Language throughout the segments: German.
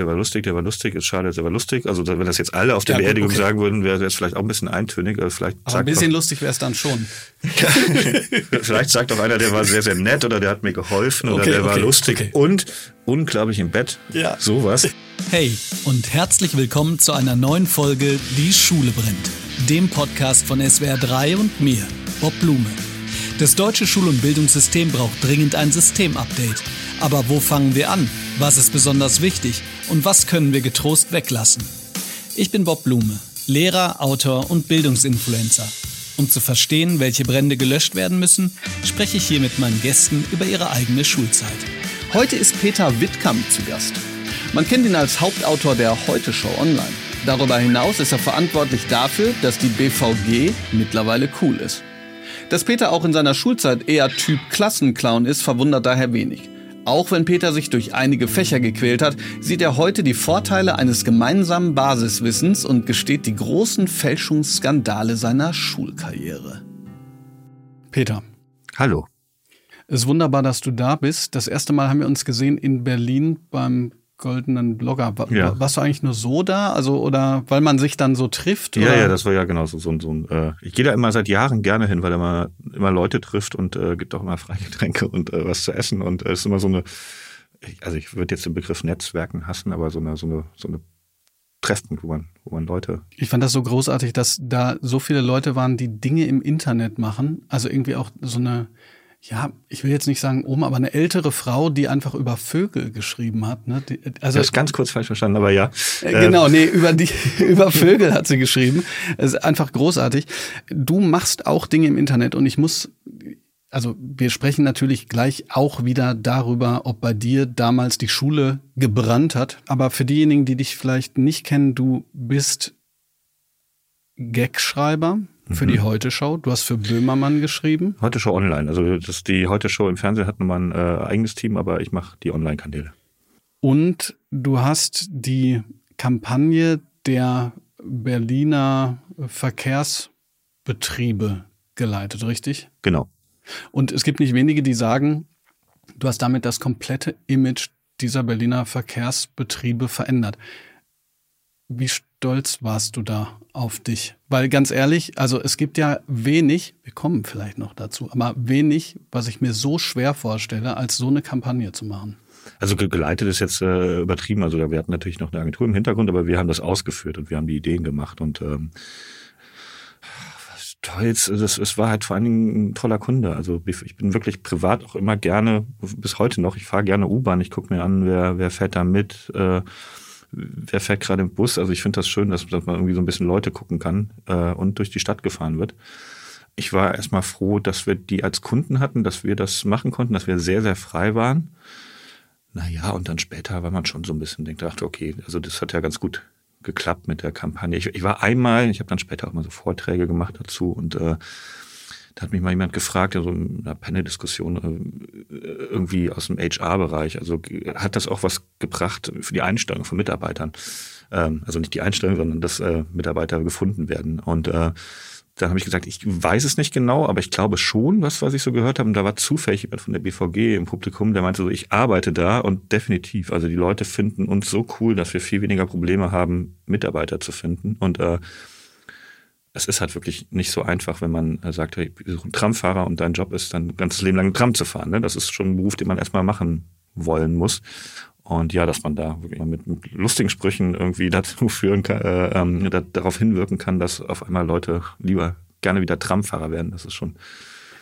der war lustig, der war lustig, ist schade, der war lustig. Also wenn das jetzt alle auf der ja, Beerdigung okay. sagen würden, wäre das vielleicht auch ein bisschen eintönig. Aber, vielleicht aber ein bisschen doch, lustig wäre es dann schon. vielleicht sagt auch einer, der war sehr, sehr nett oder der hat mir geholfen oder okay, der war lustig und unglaublich im Bett. Ja. Sowas. Hey und herzlich willkommen zu einer neuen Folge Die Schule brennt. Dem Podcast von SWR 3 und mir, Bob Blume. Das deutsche Schul- und Bildungssystem braucht dringend ein Systemupdate. Aber wo fangen wir an? Was ist besonders wichtig? Und was können wir getrost weglassen? Ich bin Bob Blume, Lehrer, Autor und Bildungsinfluencer. Um zu verstehen, welche Brände gelöscht werden müssen, spreche ich hier mit meinen Gästen über ihre eigene Schulzeit. Heute ist Peter Wittkamp zu Gast. Man kennt ihn als Hauptautor der Heute Show Online. Darüber hinaus ist er verantwortlich dafür, dass die BVG mittlerweile cool ist. Dass Peter auch in seiner Schulzeit eher Typ Klassenclown ist, verwundert daher wenig. Auch wenn Peter sich durch einige Fächer gequält hat, sieht er heute die Vorteile eines gemeinsamen Basiswissens und gesteht die großen Fälschungsskandale seiner Schulkarriere. Peter. Hallo. Es ist wunderbar, dass du da bist. Das erste Mal haben wir uns gesehen in Berlin beim goldenen Blogger. War, ja. Warst du eigentlich nur so da? Also, oder weil man sich dann so trifft? Ja, ja, das war ja genau so, so, so ein. Äh, ich gehe da immer seit Jahren gerne hin, weil er immer, immer Leute trifft und äh, gibt auch immer Freigetränke und äh, was zu essen. Und es äh, ist immer so eine, also ich würde jetzt den Begriff Netzwerken hassen, aber so eine, so eine, so eine Treffpunkt, wo man, wo man Leute. Ich fand das so großartig, dass da so viele Leute waren, die Dinge im Internet machen. Also irgendwie auch so eine ja, ich will jetzt nicht sagen Oma, aber eine ältere Frau, die einfach über Vögel geschrieben hat. Ne? Die, also das ist ganz kurz falsch verstanden, aber ja. Äh, genau, nee, über die über Vögel hat sie geschrieben. Es ist einfach großartig. Du machst auch Dinge im Internet und ich muss also wir sprechen natürlich gleich auch wieder darüber, ob bei dir damals die Schule gebrannt hat. Aber für diejenigen, die dich vielleicht nicht kennen, du bist Gagschreiber, für mhm. die Heute-Show. Du hast für Böhmermann geschrieben. Heute-Show online. Also das, die Heute-Show im Fernsehen hat nochmal ein äh, eigenes Team, aber ich mache die Online-Kanäle. Und du hast die Kampagne der Berliner Verkehrsbetriebe geleitet, richtig? Genau. Und es gibt nicht wenige, die sagen, du hast damit das komplette Image dieser Berliner Verkehrsbetriebe verändert. Wie stolz warst du da auf dich? Weil ganz ehrlich, also es gibt ja wenig, wir kommen vielleicht noch dazu, aber wenig, was ich mir so schwer vorstelle, als so eine Kampagne zu machen. Also geleitet ist jetzt äh, übertrieben. Also wir hatten natürlich noch eine Agentur im Hintergrund, aber wir haben das ausgeführt und wir haben die Ideen gemacht und ähm, Stolz, es, es war halt vor allen Dingen ein toller Kunde. Also ich bin wirklich privat auch immer gerne, bis heute noch, ich fahre gerne U-Bahn, ich gucke mir an, wer, wer fährt da mit. Äh, wer fährt gerade im Bus. Also ich finde das schön, dass, dass, man irgendwie so ein bisschen Leute gucken kann äh, und durch die Stadt gefahren wird. Ich war erstmal froh, dass wir die als Kunden hatten, dass wir das machen konnten, dass wir sehr, sehr frei waren. Naja, und dann später war man schon so ein bisschen, denkt, dachte, okay, also das hat ja ganz gut geklappt mit der Kampagne. Ich, ich war einmal, ich habe dann später auch mal so Vorträge gemacht dazu und äh, da hat mich mal jemand gefragt, so in einer Panel-Diskussion, äh, irgendwie aus dem HR-Bereich. Also hat das auch was gebracht für die Einstellung von Mitarbeitern? Ähm, also nicht die Einstellung, sondern dass äh, Mitarbeiter gefunden werden. Und äh, da habe ich gesagt, ich weiß es nicht genau, aber ich glaube schon, was, was ich so gehört habe. Und da war zufällig jemand von der BVG im Publikum, der meinte so, ich arbeite da und definitiv. Also die Leute finden uns so cool, dass wir viel weniger Probleme haben, Mitarbeiter zu finden. Und äh, es ist halt wirklich nicht so einfach, wenn man äh, sagt, hey, ich suche einen Tramfahrer und dein Job ist dann ganzes Leben lang einen Tram zu fahren. Ne? Das ist schon ein Beruf, den man erstmal machen wollen muss. Und ja, dass man da wirklich mit, mit lustigen Sprüchen irgendwie dazu führen kann, äh, ähm, da, darauf hinwirken kann, dass auf einmal Leute lieber gerne wieder Tramfahrer werden, das ist schon.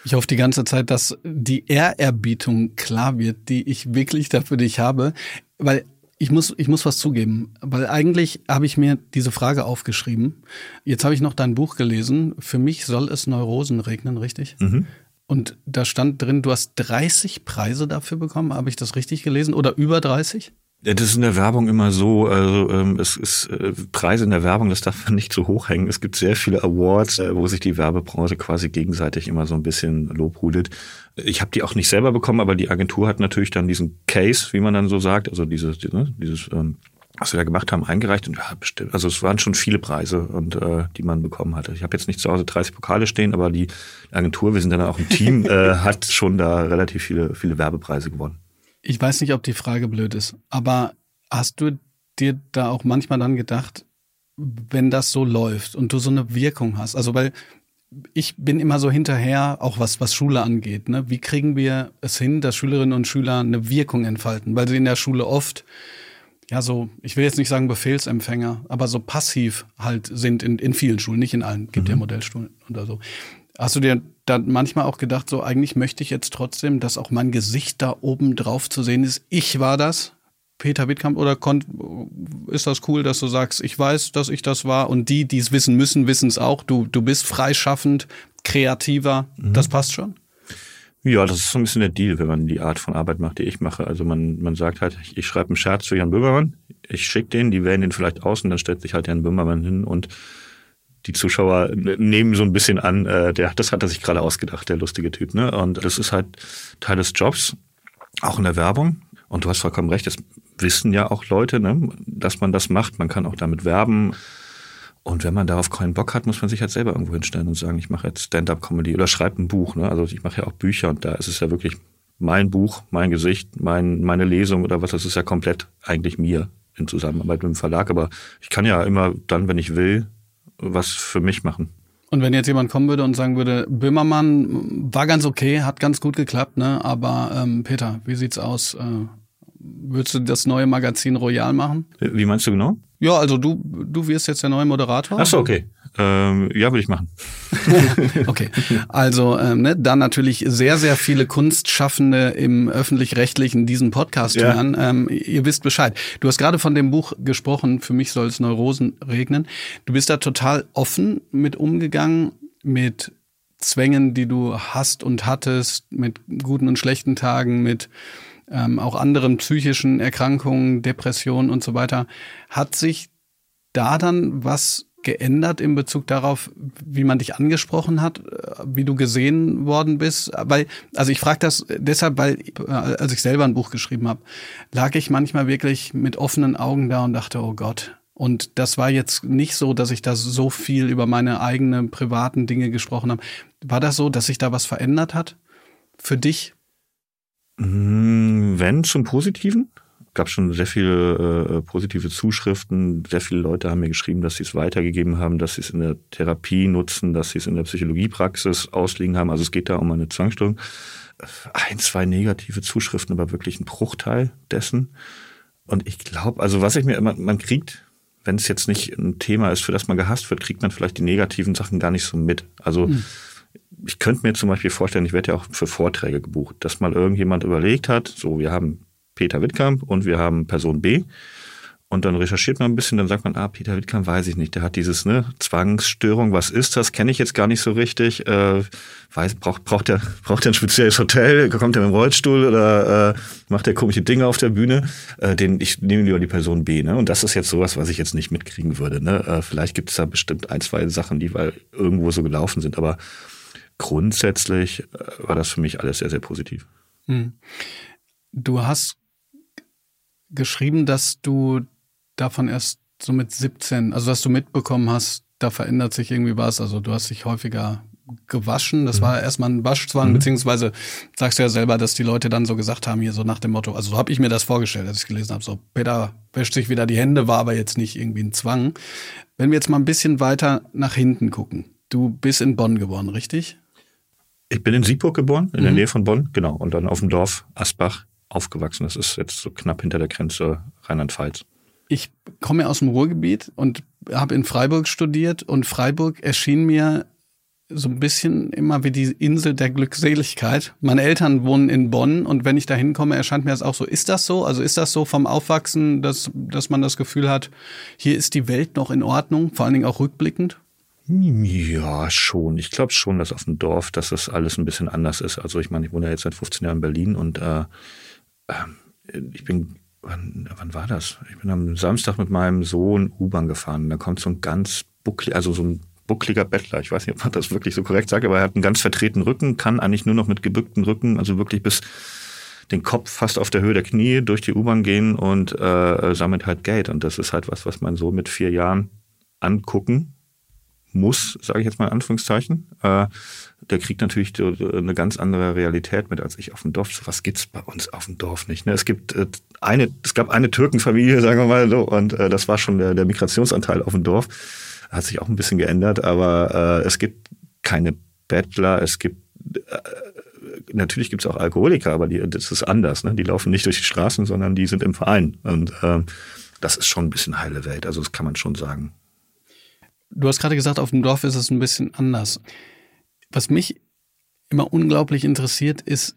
Ich hoffe die ganze Zeit, dass die Ehrerbietung klar wird, die ich wirklich dafür dich habe, weil ich muss, ich muss was zugeben, weil eigentlich habe ich mir diese Frage aufgeschrieben. Jetzt habe ich noch dein Buch gelesen. Für mich soll es Neurosen regnen, richtig? Mhm. Und da stand drin, du hast 30 Preise dafür bekommen. Habe ich das richtig gelesen? Oder über 30? Das ist in der Werbung immer so, also ähm, es ist äh, Preise in der Werbung, das darf man nicht zu hoch hängen. Es gibt sehr viele Awards, äh, wo sich die Werbebranche quasi gegenseitig immer so ein bisschen lobhudelt. Ich habe die auch nicht selber bekommen, aber die Agentur hat natürlich dann diesen Case, wie man dann so sagt, also dieses, ne, dieses ähm, was wir da gemacht haben, eingereicht und ja, bestimmt, also es waren schon viele Preise und äh, die man bekommen hatte. Ich habe jetzt nicht zu Hause 30 Pokale stehen, aber die Agentur, wir sind dann auch ein Team, äh, hat schon da relativ viele, viele Werbepreise gewonnen. Ich weiß nicht, ob die Frage blöd ist, aber hast du dir da auch manchmal dann gedacht, wenn das so läuft und du so eine Wirkung hast? Also, weil ich bin immer so hinterher, auch was, was Schule angeht. Ne? Wie kriegen wir es hin, dass Schülerinnen und Schüler eine Wirkung entfalten? Weil sie in der Schule oft, ja, so, ich will jetzt nicht sagen Befehlsempfänger, aber so passiv halt sind in, in vielen Schulen, nicht in allen, gibt mhm. ja Modellschulen oder so. Hast du dir dann manchmal auch gedacht, so eigentlich möchte ich jetzt trotzdem, dass auch mein Gesicht da oben drauf zu sehen ist? Ich war das, Peter Wittkamp oder ist das cool, dass du sagst, ich weiß, dass ich das war und die, die es wissen müssen, wissen es auch. Du, du bist freischaffend, kreativer, mhm. das passt schon? Ja, das ist so ein bisschen der Deal, wenn man die Art von Arbeit macht, die ich mache. Also man, man sagt halt, ich, ich schreibe einen Scherz zu Jan Böhmermann, ich schicke den, die wählen den vielleicht aus und dann stellt sich halt Jan Böhmermann hin und die Zuschauer nehmen so ein bisschen an, äh, der, das hat er sich gerade ausgedacht, der lustige Typ. Ne? Und das ist halt Teil des Jobs, auch in der Werbung. Und du hast vollkommen recht, das wissen ja auch Leute, ne, dass man das macht. Man kann auch damit werben. Und wenn man darauf keinen Bock hat, muss man sich halt selber irgendwo hinstellen und sagen, ich mache jetzt Stand-up-Comedy oder schreibe ein Buch. Ne? Also ich mache ja auch Bücher und da ist es ja wirklich mein Buch, mein Gesicht, mein, meine Lesung oder was, das ist ja komplett eigentlich mir in Zusammenarbeit mit dem Verlag. Aber ich kann ja immer dann, wenn ich will, was für mich machen. Und wenn jetzt jemand kommen würde und sagen würde, Böhmermann war ganz okay, hat ganz gut geklappt, ne? Aber ähm, Peter, wie sieht's aus? Äh, würdest du das neue Magazin Royal machen? Wie meinst du genau? Ja, also du, du wirst jetzt der neue Moderator. Ach so, okay. Ähm, ja, würde ich machen. okay, also ähm, ne, dann natürlich sehr, sehr viele Kunstschaffende im öffentlich-rechtlichen diesen Podcast ja. hören. Ähm, ihr wisst Bescheid. Du hast gerade von dem Buch gesprochen, für mich soll es Neurosen regnen. Du bist da total offen mit umgegangen, mit Zwängen, die du hast und hattest, mit guten und schlechten Tagen, mit ähm, auch anderen psychischen Erkrankungen, Depressionen und so weiter. Hat sich da dann was geändert in Bezug darauf, wie man dich angesprochen hat, äh, wie du gesehen worden bist? Weil, also ich frage das deshalb, weil äh, als ich selber ein Buch geschrieben habe, lag ich manchmal wirklich mit offenen Augen da und dachte, oh Gott. Und das war jetzt nicht so, dass ich da so viel über meine eigenen privaten Dinge gesprochen habe. War das so, dass sich da was verändert hat für dich? Hm, wenn zum Positiven. Gab schon sehr viele äh, positive Zuschriften. Sehr viele Leute haben mir geschrieben, dass sie es weitergegeben haben, dass sie es in der Therapie nutzen, dass sie es in der Psychologiepraxis ausliegen haben. Also es geht da um eine Zwangsstörung. Ein, zwei negative Zuschriften, aber wirklich ein Bruchteil dessen. Und ich glaube, also was ich mir immer, man kriegt, wenn es jetzt nicht ein Thema ist, für das man gehasst wird, kriegt man vielleicht die negativen Sachen gar nicht so mit. Also mhm ich könnte mir zum Beispiel vorstellen, ich werde ja auch für Vorträge gebucht, dass mal irgendjemand überlegt hat, so wir haben Peter Wittkamp und wir haben Person B. Und dann recherchiert man ein bisschen, dann sagt man, ah, Peter Wittkamp weiß ich nicht, der hat dieses ne, Zwangsstörung, was ist das, kenne ich jetzt gar nicht so richtig. Äh, weiß, braucht, braucht, der, braucht der ein spezielles Hotel, kommt der mit dem Rollstuhl oder äh, macht der komische Dinge auf der Bühne? Äh, den, ich nehme lieber die Person B. Ne? Und das ist jetzt sowas, was ich jetzt nicht mitkriegen würde. Ne? Äh, vielleicht gibt es da bestimmt ein, zwei Sachen, die weil irgendwo so gelaufen sind, aber grundsätzlich äh, war das für mich alles sehr, sehr positiv. Hm. Du hast geschrieben, dass du davon erst so mit 17, also dass du mitbekommen hast, da verändert sich irgendwie was. Also du hast dich häufiger gewaschen. Das mhm. war erstmal ein Waschzwang, mhm. beziehungsweise sagst du ja selber, dass die Leute dann so gesagt haben, hier so nach dem Motto, also so habe ich mir das vorgestellt, als ich gelesen habe, so Peter wäscht sich wieder die Hände, war aber jetzt nicht irgendwie ein Zwang. Wenn wir jetzt mal ein bisschen weiter nach hinten gucken. Du bist in Bonn geboren, richtig? Ich bin in Siegburg geboren, in mhm. der Nähe von Bonn, genau. Und dann auf dem Dorf Asbach aufgewachsen. Das ist jetzt so knapp hinter der Grenze Rheinland-Pfalz. Ich komme aus dem Ruhrgebiet und habe in Freiburg studiert und Freiburg erschien mir so ein bisschen immer wie die Insel der Glückseligkeit. Meine Eltern wohnen in Bonn und wenn ich da hinkomme, erscheint mir das auch so. Ist das so? Also ist das so vom Aufwachsen, dass, dass man das Gefühl hat, hier ist die Welt noch in Ordnung, vor allen Dingen auch rückblickend? Ja, schon. Ich glaube schon, dass auf dem Dorf, dass das alles ein bisschen anders ist. Also ich meine, ich wohne ja jetzt seit 15 Jahren in Berlin und äh, ich bin, wann, wann war das? Ich bin am Samstag mit meinem Sohn U-Bahn gefahren. Da kommt so ein ganz bucklig, also so ein buckliger Bettler. Ich weiß nicht, ob man das wirklich so korrekt sagt, aber er hat einen ganz vertretenen Rücken, kann eigentlich nur noch mit gebückten Rücken, also wirklich bis den Kopf fast auf der Höhe der Knie durch die U-Bahn gehen und äh, sammelt halt Geld. Und das ist halt was, was man so mit vier Jahren angucken muss, sage ich jetzt mal in Anführungszeichen, äh, der kriegt natürlich eine ganz andere Realität mit als ich auf dem Dorf. So was gibt's bei uns auf dem Dorf nicht. Ne? Es gibt äh, eine, es gab eine Türkenfamilie, sagen wir mal so, und äh, das war schon der, der Migrationsanteil auf dem Dorf. Hat sich auch ein bisschen geändert, aber äh, es gibt keine Bettler, es gibt äh, natürlich gibt es auch Alkoholiker, aber die, das ist anders. Ne? Die laufen nicht durch die Straßen, sondern die sind im Verein. Und äh, das ist schon ein bisschen heile Welt. Also das kann man schon sagen. Du hast gerade gesagt, auf dem Dorf ist es ein bisschen anders. Was mich immer unglaublich interessiert, ist,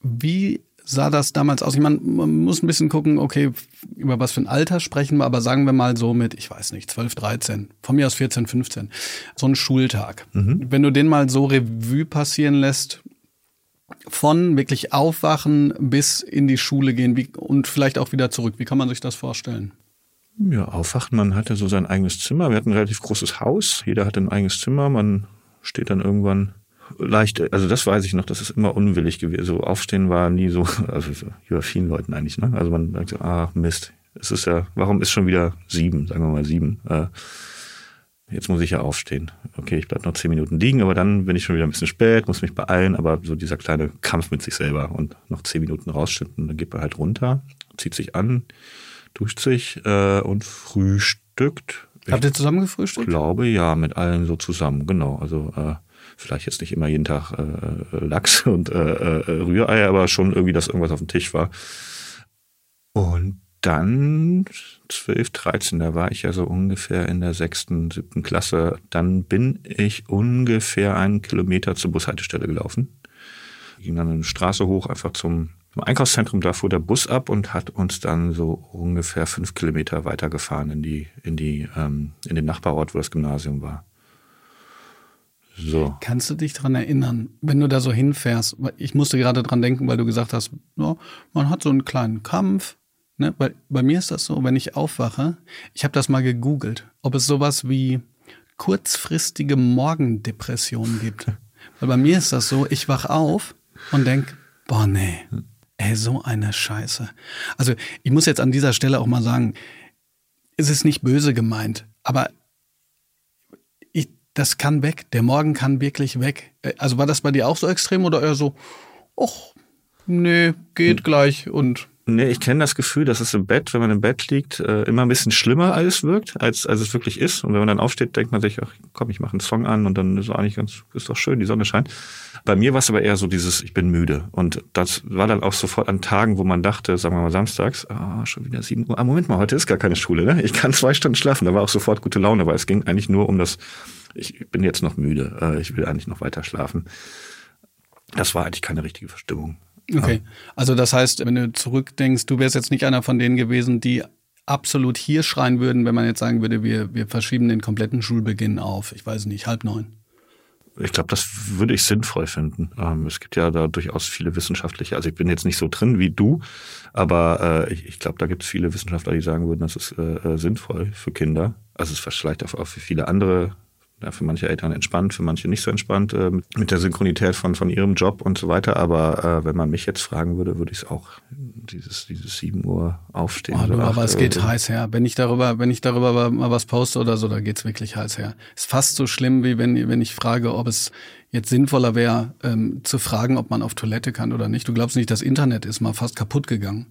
wie sah das damals aus? Ich meine, man muss ein bisschen gucken, okay, über was für ein Alter sprechen wir, aber sagen wir mal so mit, ich weiß nicht, 12, 13, von mir aus 14, 15, so ein Schultag. Mhm. Wenn du den mal so Revue passieren lässt, von wirklich aufwachen bis in die Schule gehen wie, und vielleicht auch wieder zurück, wie kann man sich das vorstellen? Ja, aufwachen, man hatte so sein eigenes Zimmer. Wir hatten ein relativ großes Haus. Jeder hatte ein eigenes Zimmer. Man steht dann irgendwann leicht, also das weiß ich noch, das ist immer unwillig gewesen. So aufstehen war nie so, also so, über vielen Leuten eigentlich, ne? Also man sagt, ah, Mist, es ist ja, warum ist schon wieder sieben, sagen wir mal sieben? Äh, jetzt muss ich ja aufstehen. Okay, ich bleib noch zehn Minuten liegen, aber dann bin ich schon wieder ein bisschen spät, muss mich beeilen, aber so dieser kleine Kampf mit sich selber und noch zehn Minuten rausschinden, dann geht man halt runter, zieht sich an, duscht sich äh, und frühstückt. Habt ihr zusammen gefrühstückt? Ich glaube ja, mit allen so zusammen, genau. Also äh, vielleicht jetzt nicht immer jeden Tag äh, äh Lachs und äh, äh, Rührei, aber schon irgendwie, dass irgendwas auf dem Tisch war. Und dann 12, 13, da war ich ja so ungefähr in der sechsten, siebten Klasse. Dann bin ich ungefähr einen Kilometer zur Bushaltestelle gelaufen. Ging dann eine Straße hoch, einfach zum Einkaufszentrum. Da fuhr der Bus ab und hat uns dann so ungefähr fünf Kilometer weitergefahren in die, in die, ähm, in den Nachbarort, wo das Gymnasium war. So. Kannst du dich dran erinnern, wenn du da so hinfährst? Ich musste gerade dran denken, weil du gesagt hast, ja, man hat so einen kleinen Kampf. Ne? Bei, bei mir ist das so, wenn ich aufwache, ich habe das mal gegoogelt, ob es sowas wie kurzfristige Morgendepressionen gibt. Weil bei mir ist das so, ich wach auf und denk, boah, nee, ey, so eine Scheiße. Also ich muss jetzt an dieser Stelle auch mal sagen, es ist nicht böse gemeint, aber das kann weg. Der Morgen kann wirklich weg. Äh, also war das bei dir auch so extrem oder eher so, ach, nee, geht hm. gleich und Nee, ich kenne das Gefühl, dass es im Bett, wenn man im Bett liegt, äh, immer ein bisschen schlimmer alles wirkt, als, als es wirklich ist. Und wenn man dann aufsteht, denkt man sich, ach komm, ich mache einen Song an und dann ist es eigentlich ganz, ist doch schön, die Sonne scheint. Bei mir war es aber eher so dieses, ich bin müde. Und das war dann auch sofort an Tagen, wo man dachte, sagen wir mal samstags, ah, schon wieder sieben Uhr. Ah, Moment mal, heute ist gar keine Schule, ne? Ich kann zwei Stunden schlafen. Da war auch sofort gute Laune, weil es ging eigentlich nur um das, ich bin jetzt noch müde, äh, ich will eigentlich noch weiter schlafen. Das war eigentlich keine richtige Verstimmung. Okay. Also das heißt, wenn du zurückdenkst, du wärst jetzt nicht einer von denen gewesen, die absolut hier schreien würden, wenn man jetzt sagen würde, wir, wir verschieben den kompletten Schulbeginn auf, ich weiß nicht, halb neun. Ich glaube, das würde ich sinnvoll finden. Ähm, es gibt ja da durchaus viele wissenschaftliche, also ich bin jetzt nicht so drin wie du, aber äh, ich, ich glaube, da gibt es viele Wissenschaftler, die sagen würden, das ist äh, äh sinnvoll für Kinder. Also es ist vielleicht auch für viele andere ja, für manche Eltern entspannt, für manche nicht so entspannt äh, mit der Synchronität von, von ihrem Job und so weiter. Aber äh, wenn man mich jetzt fragen würde, würde ich es auch dieses, dieses 7 Uhr aufstehen. Oh, du, aber es geht heiß her. Wenn ich darüber, wenn ich darüber mal was poste oder so, da geht's wirklich heiß her. Ist fast so schlimm, wie wenn, wenn ich frage, ob es jetzt sinnvoller wäre, ähm, zu fragen, ob man auf Toilette kann oder nicht. Du glaubst nicht, das Internet ist mal fast kaputt gegangen,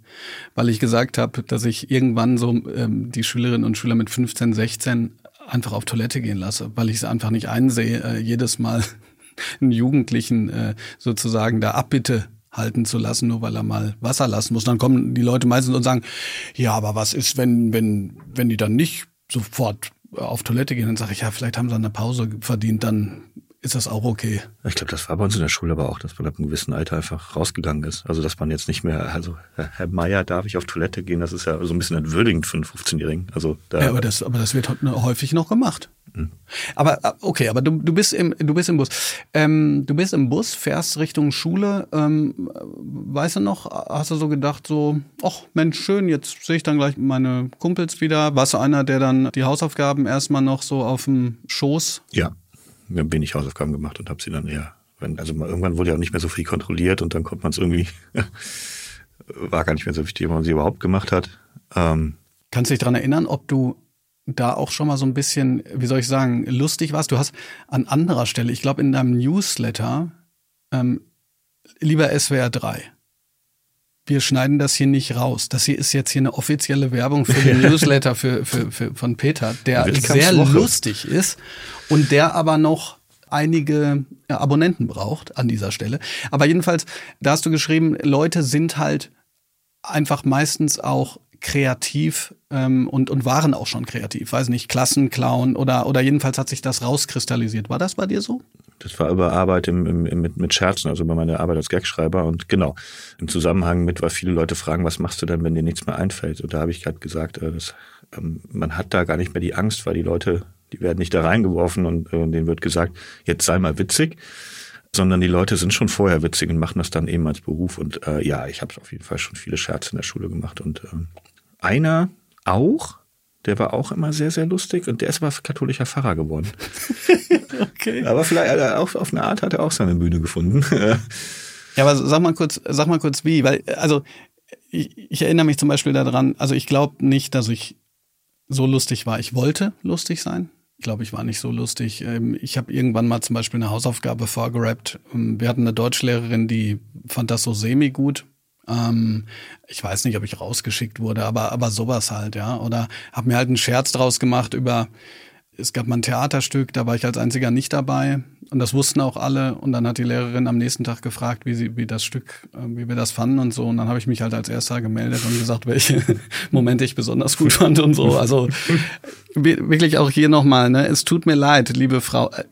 weil ich gesagt habe, dass ich irgendwann so ähm, die Schülerinnen und Schüler mit 15, 16 einfach auf Toilette gehen lasse, weil ich es einfach nicht einsehe, äh, jedes Mal einen Jugendlichen äh, sozusagen da Abbitte halten zu lassen, nur weil er mal Wasser lassen muss. Dann kommen die Leute meistens und sagen, ja, aber was ist, wenn, wenn, wenn die dann nicht sofort auf Toilette gehen? Dann sage ich, ja, vielleicht haben sie eine Pause verdient, dann ist das auch okay. Ich glaube, das war bei uns in der Schule aber auch, dass man ab einem gewissen Alter einfach rausgegangen ist. Also, dass man jetzt nicht mehr, also, Herr Meier, darf ich auf Toilette gehen? Das ist ja so ein bisschen entwürdigend für einen 15-Jährigen. Also, da, ja, aber das, aber das wird häufig noch gemacht. Mhm. Aber, okay, aber du, du bist im, du bist im Bus. Ähm, du bist im Bus, fährst Richtung Schule. Ähm, weißt du noch, hast du so gedacht, so, ach, Mensch, schön, jetzt sehe ich dann gleich meine Kumpels wieder. Warst du einer, der dann die Hausaufgaben erstmal noch so auf dem Schoß ja wenig Hausaufgaben gemacht und habe sie dann eher, wenn, also irgendwann wurde ja auch nicht mehr so viel kontrolliert und dann konnte man es irgendwie, war gar nicht mehr so wichtig, ob man sie überhaupt gemacht hat. Ähm, Kannst du dich daran erinnern, ob du da auch schon mal so ein bisschen, wie soll ich sagen, lustig warst. Du hast an anderer Stelle, ich glaube in deinem Newsletter, ähm, lieber SWR 3, wir schneiden das hier nicht raus. Das hier ist jetzt hier eine offizielle Werbung für den Newsletter für, für, für, von Peter, der sehr lustig ist und der aber noch einige Abonnenten braucht an dieser Stelle. Aber jedenfalls, da hast du geschrieben, Leute sind halt einfach meistens auch kreativ ähm, und, und waren auch schon kreativ. Weiß nicht, Klassenclown oder, oder jedenfalls hat sich das rauskristallisiert. War das bei dir so? Das war über Arbeit im, im, mit, mit Scherzen, also über meine Arbeit als Gagschreiber. Und genau, im Zusammenhang mit, weil viele Leute fragen, was machst du denn, wenn dir nichts mehr einfällt? Und da habe ich gerade gesagt, äh, das, ähm, man hat da gar nicht mehr die Angst, weil die Leute, die werden nicht da reingeworfen und äh, denen wird gesagt, jetzt sei mal witzig sondern die Leute sind schon vorher witzig und machen das dann eben als Beruf. Und äh, ja, ich habe auf jeden Fall schon viele Scherze in der Schule gemacht. Und äh, einer auch, der war auch immer sehr, sehr lustig und der ist aber katholischer Pfarrer geworden. okay. Aber vielleicht äh, auf, auf eine Art hat er auch seine Bühne gefunden. ja, aber sag mal kurz, sag mal kurz wie, weil, also ich, ich erinnere mich zum Beispiel daran, also ich glaube nicht, dass ich so lustig war. Ich wollte lustig sein. Ich glaube, ich war nicht so lustig. Ähm, ich habe irgendwann mal zum Beispiel eine Hausaufgabe vorgerappt. Ähm, wir hatten eine Deutschlehrerin, die fand das so semi gut. Ähm, ich weiß nicht, ob ich rausgeschickt wurde, aber, aber sowas halt, ja. Oder habe mir halt einen Scherz draus gemacht über, es gab mal ein Theaterstück, da war ich als einziger nicht dabei. Und das wussten auch alle. Und dann hat die Lehrerin am nächsten Tag gefragt, wie sie, wie das Stück, äh, wie wir das fanden und so. Und dann habe ich mich halt als erster gemeldet und gesagt, welche Momente ich besonders gut fand und so. Also wirklich auch hier nochmal, ne, es tut mir leid, liebe Frau, äh,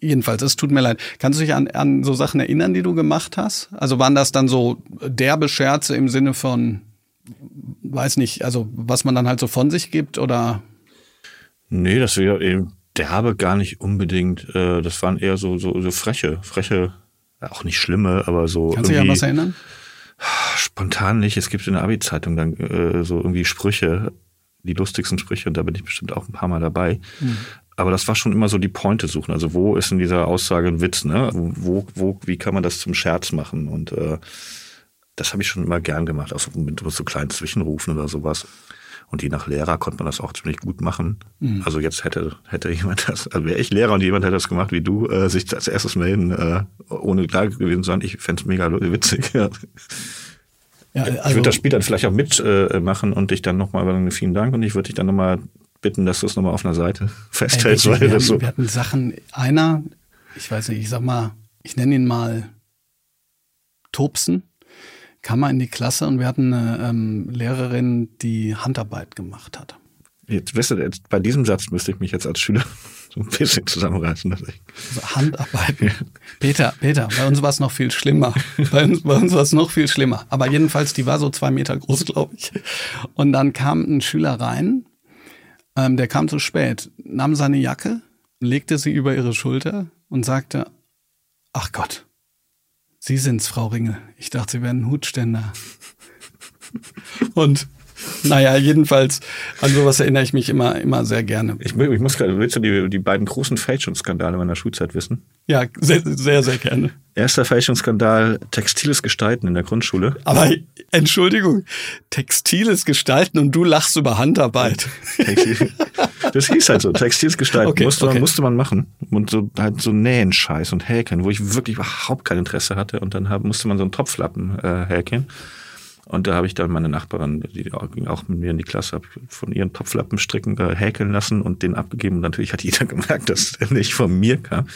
jedenfalls, es tut mir leid. Kannst du dich an, an so Sachen erinnern, die du gemacht hast? Also waren das dann so derbe Scherze im Sinne von, weiß nicht, also was man dann halt so von sich gibt oder? Nee, das wäre eben derbe gar nicht unbedingt. Äh, das waren eher so, so, so freche, freche, auch nicht schlimme, aber so. Kannst du dich an was erinnern? Spontan nicht. Es gibt in der Abi-Zeitung dann äh, so irgendwie Sprüche, die lustigsten Sprüche, und da bin ich bestimmt auch ein paar Mal dabei. Mhm aber das war schon immer so die Pointe suchen. Also wo ist in dieser Aussage ein Witz, ne? Wo, wo, wie kann man das zum Scherz machen? Und äh, das habe ich schon immer gern gemacht, auch so mit so kleinen Zwischenrufen oder sowas. Und je nach Lehrer konnte man das auch ziemlich gut machen. Mhm. Also jetzt hätte, hätte jemand das, also wäre ich Lehrer und jemand hätte das gemacht wie du, äh, sich als erstes melden, äh, ohne klar gewesen zu sein, ich fände es mega witzig. Ja. Ja, also, ich würde das Spiel dann vielleicht auch mitmachen äh, und dich dann nochmal sagen, vielen Dank und ich würde dich dann nochmal bitten, dass du es nochmal auf einer Seite festhältst. Ey, wir, so wir hatten Sachen, einer, ich weiß nicht, ich sag mal, ich nenne ihn mal Tobsen, kam mal in die Klasse und wir hatten eine ähm, Lehrerin, die Handarbeit gemacht hat. Jetzt, du, jetzt, bei diesem Satz müsste ich mich jetzt als Schüler so ein bisschen zusammenreißen. Dass ich also Handarbeit. Ja. Peter, Peter, bei uns war es noch viel schlimmer. bei uns, bei uns war es noch viel schlimmer. Aber jedenfalls, die war so zwei Meter groß, glaube ich. Und dann kam ein Schüler rein ähm, der kam zu spät, nahm seine Jacke, legte sie über ihre Schulter und sagte, ach Gott, Sie sind's, Frau Ringel. Ich dachte, Sie wären ein Hutständer. und naja, jedenfalls, an sowas erinnere ich mich immer, immer sehr gerne. Ich, ich muss gerade, willst du die, die beiden großen Fälschungsskandale meiner Schulzeit wissen? Ja, sehr, sehr, sehr gerne. Erster Fälschungsskandal, textiles Gestalten in der Grundschule. Aber Entschuldigung, textiles Gestalten und du lachst über Handarbeit. das hieß halt so, textiles Gestalten okay, musste, okay. Man, musste man machen. Und so halt so Nähen Scheiß und Häkeln, wo ich wirklich überhaupt kein Interesse hatte. Und dann hab, musste man so einen Topflappen äh, häkeln. Und da habe ich dann meine Nachbarin, die ging auch mit mir in die Klasse, habe von ihren Topflappen stricken, äh, häkeln lassen und den abgegeben. Und natürlich hat jeder gemerkt, dass er nicht von mir kam.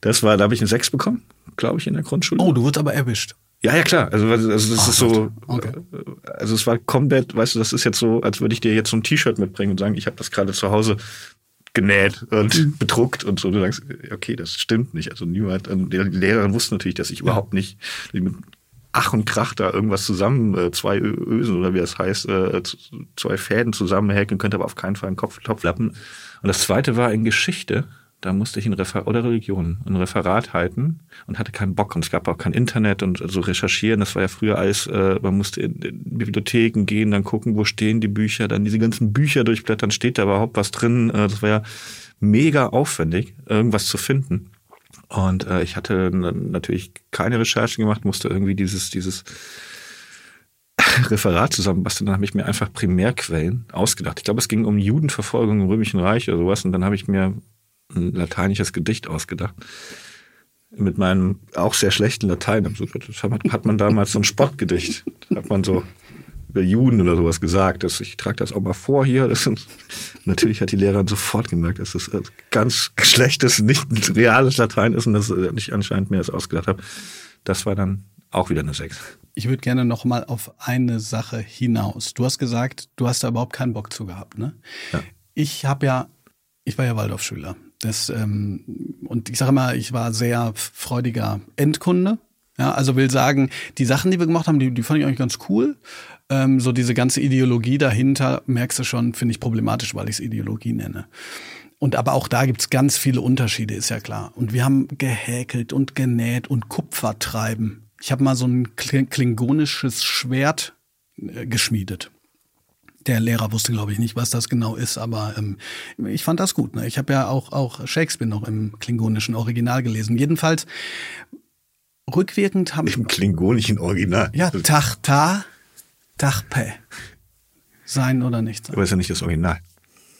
Das war, da habe ich eine Sechs bekommen, glaube ich, in der Grundschule. Oh, du wurdest aber erwischt. Ja, ja, klar. Also, also das oh, ist so, okay. Äh, also es war komplett, weißt du, das ist jetzt so, als würde ich dir jetzt so ein T-Shirt mitbringen und sagen, ich habe das gerade zu Hause genäht und mhm. bedruckt und so. Du sagst, okay, das stimmt nicht. Also niemand, die Lehrerin wusste natürlich, dass ich ja. überhaupt nicht mit Ach und Krach da irgendwas zusammen, äh, zwei Ösen oder wie das heißt, äh, zwei Fäden zusammenhäkeln könnte, aber auf keinen Fall einen Kopf, Topflappen. Und das zweite war in Geschichte. Da musste ich ein Referat, oder Religion, ein Referat halten und hatte keinen Bock. Und es gab auch kein Internet und so recherchieren. Das war ja früher alles, äh, man musste in, in Bibliotheken gehen, dann gucken, wo stehen die Bücher, dann diese ganzen Bücher durchblättern, steht da überhaupt was drin. Äh, das war ja mega aufwendig, irgendwas zu finden. Und äh, ich hatte natürlich keine Recherchen gemacht, musste irgendwie dieses, dieses Referat zusammenbasteln, dann habe ich mir einfach Primärquellen ausgedacht. Ich glaube, es ging um Judenverfolgung im Römischen Reich oder sowas und dann habe ich mir ein lateinisches Gedicht ausgedacht. Mit meinem auch sehr schlechten Latein. Das hat man damals so ein Spottgedicht. Da hat man so über Juden oder sowas gesagt. Dass ich trage das auch mal vor hier. Das sind, natürlich hat die Lehrerin sofort gemerkt, dass das ganz schlechtes, nicht reales Latein ist und dass ich anscheinend mir das ausgedacht habe. Das war dann auch wieder eine 6. Ich würde gerne noch mal auf eine Sache hinaus. Du hast gesagt, du hast da überhaupt keinen Bock zu gehabt, ne? Ja. Ich habe ja, ich war ja Waldorfschüler. Das, ähm, und ich sage immer, ich war sehr freudiger Endkunde. Ja, also will sagen, die Sachen, die wir gemacht haben, die, die fand ich eigentlich ganz cool. Ähm, so diese ganze Ideologie dahinter, merkst du schon, finde ich problematisch, weil ich es Ideologie nenne. Und aber auch da gibt's ganz viele Unterschiede, ist ja klar. Und wir haben gehäkelt und genäht und Kupfertreiben. Ich habe mal so ein klingonisches Schwert äh, geschmiedet. Der Lehrer wusste, glaube ich, nicht, was das genau ist, aber ähm, ich fand das gut. Ne? Ich habe ja auch, auch Shakespeare noch im klingonischen Original gelesen. Jedenfalls rückwirkend haben... Im klingonischen Original? Ja, Tachta, Tachpe. Sein oder nicht sein. Aber ist ja nicht das Original.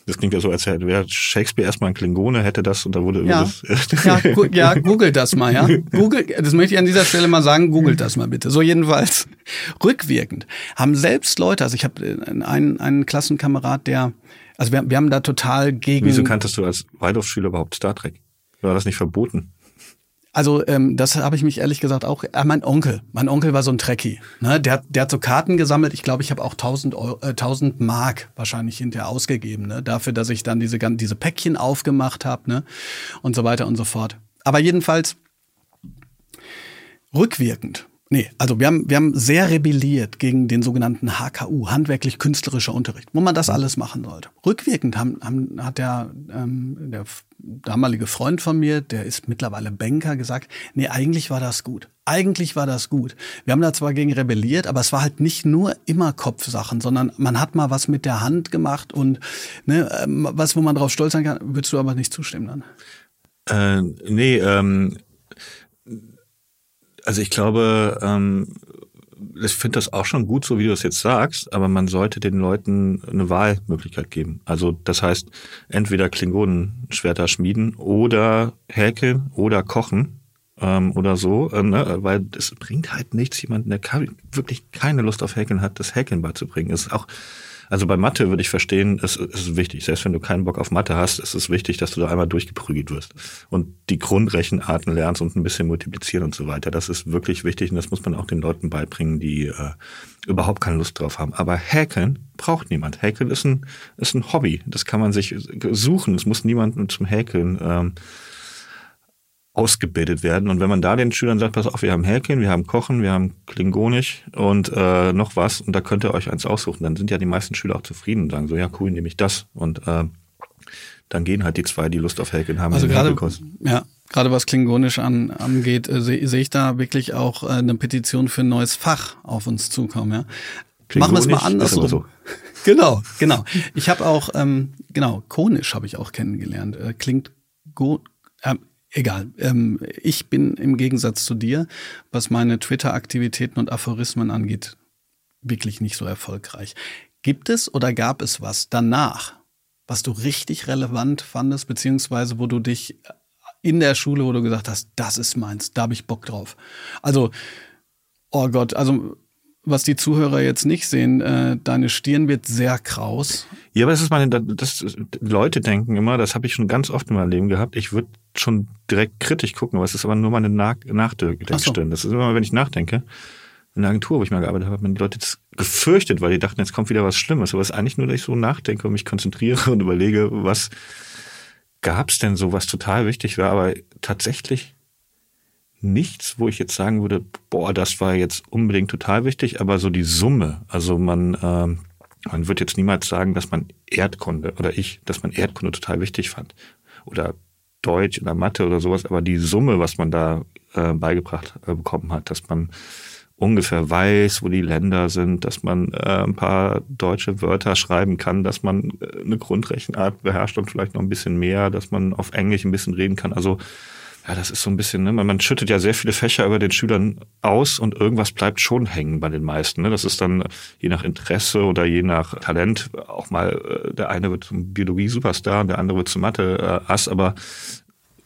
Das klingt ja so, als wäre Shakespeare erstmal ein Klingone, hätte das und da wurde ja. das. ja, gu ja, googelt das mal, ja. Google, das möchte ich an dieser Stelle mal sagen, googelt das mal bitte. So jedenfalls rückwirkend haben selbst Leute, also ich habe äh, einen, einen Klassenkamerad, der, also wir, wir haben da total gegen. Wieso kanntest du als Waldorfschüler überhaupt Star Trek? War das nicht verboten? Also ähm, das habe ich mich ehrlich gesagt auch. Äh, mein Onkel, mein Onkel war so ein Trekkie. Ne? Der, der hat so Karten gesammelt. Ich glaube, ich habe auch 1000, Euro, äh, 1000 Mark wahrscheinlich hinterher ausgegeben ne? dafür, dass ich dann diese diese Päckchen aufgemacht habe ne? und so weiter und so fort. Aber jedenfalls rückwirkend Nee, also wir haben, wir haben sehr rebelliert gegen den sogenannten HKU, handwerklich-künstlerischer Unterricht, wo man das alles machen sollte. Rückwirkend haben, haben, hat der, ähm, der damalige Freund von mir, der ist mittlerweile Banker, gesagt, nee, eigentlich war das gut. Eigentlich war das gut. Wir haben da zwar gegen rebelliert, aber es war halt nicht nur immer Kopfsachen, sondern man hat mal was mit der Hand gemacht und ne, ähm, was, wo man drauf stolz sein kann, würdest du aber nicht zustimmen dann? Äh, nee, ähm, also ich glaube, ähm, ich finde das auch schon gut, so wie du es jetzt sagst, aber man sollte den Leuten eine Wahlmöglichkeit geben. Also das heißt, entweder Klingonenschwerter schmieden oder häkeln oder kochen ähm, oder so, äh, ne? weil es bringt halt nichts, jemanden, der wirklich keine Lust auf Häkeln hat, das Häkeln beizubringen. Ist auch also bei Mathe würde ich verstehen, es ist wichtig. Selbst wenn du keinen Bock auf Mathe hast, ist es wichtig, dass du da einmal durchgeprügelt wirst und die Grundrechenarten lernst und ein bisschen multiplizieren und so weiter. Das ist wirklich wichtig und das muss man auch den Leuten beibringen, die äh, überhaupt keine Lust drauf haben. Aber Häkeln braucht niemand. Häkeln ist ein, ist ein Hobby. Das kann man sich suchen. Es muss niemanden zum Häkeln ähm, ausgebildet werden. Und wenn man da den Schülern sagt, pass auf, wir haben Häkeln, wir haben Kochen, wir haben Klingonisch und äh, noch was und da könnt ihr euch eins aussuchen, dann sind ja die meisten Schüler auch zufrieden und sagen so, ja cool, nehme ich das. Und äh, dann gehen halt die zwei, die Lust auf Häkeln haben. Also gerade, ja, gerade was Klingonisch an, angeht, äh, sehe seh ich da wirklich auch äh, eine Petition für ein neues Fach auf uns zukommen. Ja. Machen wir es mal anders. So. genau, genau. Ich habe auch, ähm, genau, Konisch habe ich auch kennengelernt. Äh, klingt gut. Egal. Ähm, ich bin im Gegensatz zu dir, was meine Twitter-Aktivitäten und Aphorismen angeht, wirklich nicht so erfolgreich. Gibt es oder gab es was danach, was du richtig relevant fandest, beziehungsweise wo du dich in der Schule, wo du gesagt hast, das ist meins, da habe ich Bock drauf. Also, oh Gott, also was die Zuhörer jetzt nicht sehen, äh, deine Stirn wird sehr kraus. Ja, aber das ist meine, das, Leute denken immer, das habe ich schon ganz oft in meinem Leben gehabt, ich würde schon direkt kritisch gucken, aber es ist aber nur meine Nach Nachdenkstirn. So. Das ist immer, wenn ich nachdenke. In der Agentur, wo ich mal gearbeitet habe, haben die Leute jetzt gefürchtet, weil die dachten, jetzt kommt wieder was Schlimmes. Aber es ist eigentlich nur, dass ich so nachdenke und mich konzentriere und überlege, was gab es denn so, was total wichtig war, aber tatsächlich nichts, wo ich jetzt sagen würde, boah, das war jetzt unbedingt total wichtig, aber so die Summe. Also man, ähm, man wird jetzt niemals sagen, dass man Erdkunde oder ich, dass man Erdkunde total wichtig fand. Oder Deutsch oder Mathe oder sowas, aber die Summe, was man da äh, beigebracht äh, bekommen hat, dass man ungefähr weiß, wo die Länder sind, dass man äh, ein paar deutsche Wörter schreiben kann, dass man äh, eine Grundrechenart beherrscht und vielleicht noch ein bisschen mehr, dass man auf Englisch ein bisschen reden kann. Also Ja, das ist so ein bisschen, ne? man, man schüttet ja sehr viele Fächer über den Schülern aus und irgendwas bleibt schon hängen bei den meisten. Ne? Das ist dann je nach Interesse oder je nach Talent auch mal, äh, der eine wird zum Biologie-Superstar, der andere wird zum Mathe-Ass, aber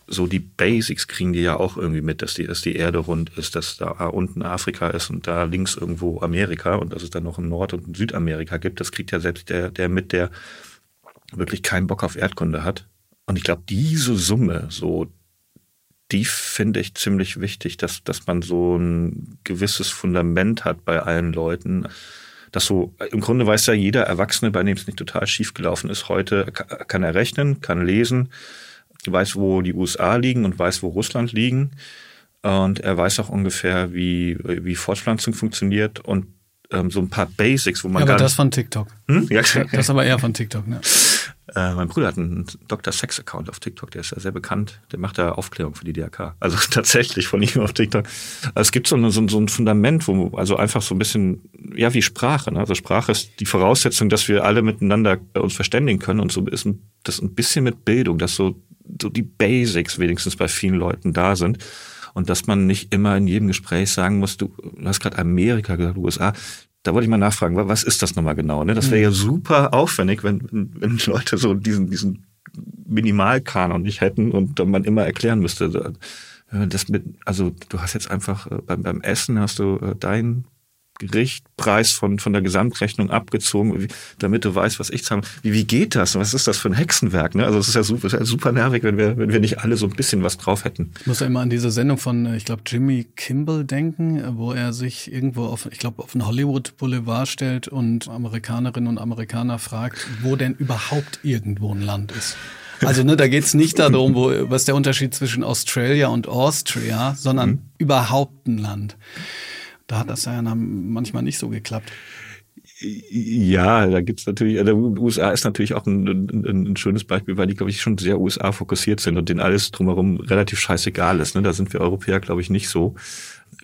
so die Basics kriegen die ja auch irgendwie mit, dass die, dass die Erde rund ist, dass da unten Afrika ist und da links irgendwo Amerika und dass es dann noch ein Nord- und Südamerika gibt. Das kriegt ja selbst der, der mit, der wirklich keinen Bock auf Erdkunde hat. Und ich glaube, diese Summe, so die finde ich ziemlich wichtig, dass, dass man so ein gewisses Fundament hat bei allen Leuten. Dass so, im Grunde weiß ja jeder Erwachsene, bei dem es nicht total schief gelaufen ist, heute kann er rechnen, kann lesen, weiß, wo die USA liegen und weiß, wo Russland liegen. Und er weiß auch ungefähr, wie, wie Fortpflanzung funktioniert und ähm, so ein paar Basics, wo man. Ja, aber das von TikTok. Hm? Ja, das ist aber eher von TikTok, ne? Äh, mein Bruder hat einen Dr. Sex-Account auf TikTok, der ist ja sehr bekannt. Der macht da Aufklärung für die DRK. Also tatsächlich von ihm auf TikTok. Also es gibt so, eine, so, so, ein Fundament, wo also einfach so ein bisschen, ja, wie Sprache. Ne? Also Sprache ist die Voraussetzung, dass wir alle miteinander äh, uns verständigen können. Und so ist das ein bisschen mit Bildung, dass so, so die Basics wenigstens bei vielen Leuten da sind und dass man nicht immer in jedem Gespräch sagen muss, du, du hast gerade Amerika gesagt, USA. Da wollte ich mal nachfragen, was ist das nochmal genau? Ne? Das wäre ja super aufwendig, wenn, wenn Leute so diesen, diesen Minimalkanon nicht hätten und man immer erklären müsste. Äh, das mit, also du hast jetzt einfach äh, beim, beim Essen hast du äh, Gerichtpreis von, von der Gesamtrechnung abgezogen, damit du weißt, was ich zahle. Wie, wie geht das? Was ist das für ein Hexenwerk? Ne? Also es ist ja super, ist super nervig, wenn wir, wenn wir nicht alle so ein bisschen was drauf hätten. Ich muss ja immer an diese Sendung von, äh, ich glaube, Jimmy Kimball denken, wo er sich irgendwo auf, ich glaube, auf den Hollywood Boulevard stellt und Amerikanerinnen und Amerikaner fragt, wo denn überhaupt irgendwo ein Land ist. Also ne, da geht's nicht darum, wo, was der Unterschied zwischen Australia und Austria, sondern mhm. überhaupt ein Land. Da hat das ja manchmal nicht so geklappt. Ja, da gibt's natürlich, der USA ist natürlich auch ein, ein, ein schönes Beispiel, weil die, glaube ich, schon sehr USA fokussiert sind und denen alles drumherum relativ scheißegal ist. Ne? Da sind wir Europäer, glaube ich, nicht so.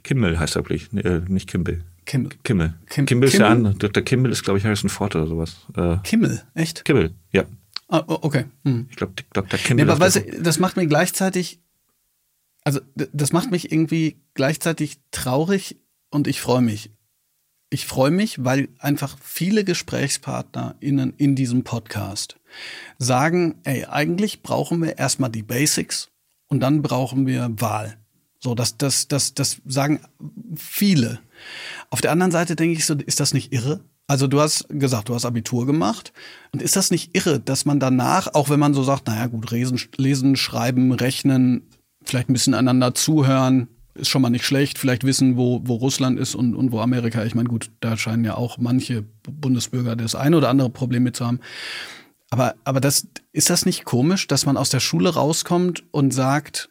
Kimmel heißt er, glaube ich, äh, nicht Kimball. Kimmel. Kimmel. Kim Kimmel ist ja an. Dr. Kimmel ist, glaube ich, Harrison Ford oder sowas. Äh, Kimmel, echt? Kimmel, ja. Ah, okay. Hm. Ich glaube, Dr. Kimmel. Nee, aber weißt du, das macht mir gleichzeitig, also das macht mich irgendwie gleichzeitig traurig und ich freue mich. Ich freue mich, weil einfach viele GesprächspartnerInnen in diesem Podcast sagen, ey, eigentlich brauchen wir erstmal die Basics und dann brauchen wir Wahl. So, das, das, das, das sagen viele. Auf der anderen Seite denke ich so, ist das nicht irre? Also du hast gesagt, du hast Abitur gemacht. Und ist das nicht irre, dass man danach, auch wenn man so sagt, naja gut, lesen, lesen schreiben, rechnen, vielleicht ein bisschen einander zuhören, ist schon mal nicht schlecht. Vielleicht wissen, wo, wo Russland ist und, und wo Amerika. Ich meine, gut, da scheinen ja auch manche Bundesbürger das eine oder andere Problem mit zu haben. Aber, aber das, ist das nicht komisch, dass man aus der Schule rauskommt und sagt,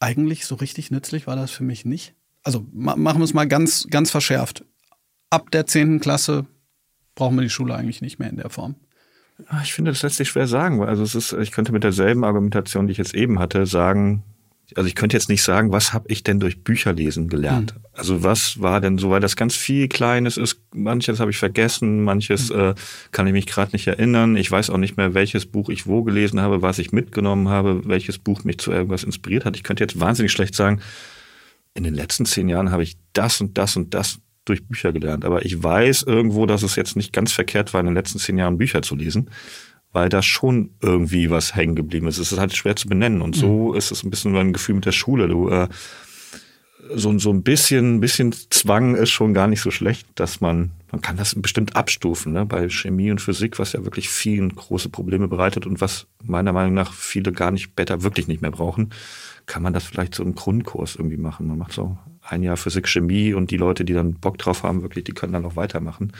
eigentlich so richtig nützlich war das für mich nicht? Also ma machen wir es mal ganz, ganz verschärft. Ab der zehnten Klasse brauchen wir die Schule eigentlich nicht mehr in der Form. Ah, ich finde, das lässt sich schwer sagen. Also es ist, ich könnte mit derselben Argumentation, die ich jetzt eben hatte, sagen, also ich könnte jetzt nicht sagen, was habe ich denn durch Bücherlesen gelernt? Mhm. Also was war denn so, weil das ganz viel Kleines ist, manches habe ich vergessen, manches mhm. äh, kann ich mich gerade nicht erinnern. Ich weiß auch nicht mehr, welches Buch ich wo gelesen habe, was ich mitgenommen habe, welches Buch mich zu irgendwas inspiriert hat. Ich könnte jetzt wahnsinnig schlecht sagen, in den letzten zehn Jahren habe ich das und das und das durch Bücher gelernt. Aber ich weiß irgendwo, dass es jetzt nicht ganz verkehrt war, in den letzten zehn Jahren Bücher zu lesen weil da schon irgendwie was hängen geblieben ist. Es ist halt schwer zu benennen. Und so mhm. ist es ein bisschen ein Gefühl mit der Schule. Du, äh, so, so ein bisschen, bisschen Zwang ist schon gar nicht so schlecht, dass man, man kann das bestimmt abstufen, ne? bei Chemie und Physik, was ja wirklich vielen große Probleme bereitet und was meiner Meinung nach viele gar nicht besser, wirklich nicht mehr brauchen, kann man das vielleicht so im Grundkurs irgendwie machen. Man macht so ein Jahr Physik, Chemie und die Leute, die dann Bock drauf haben, wirklich, die können dann auch weitermachen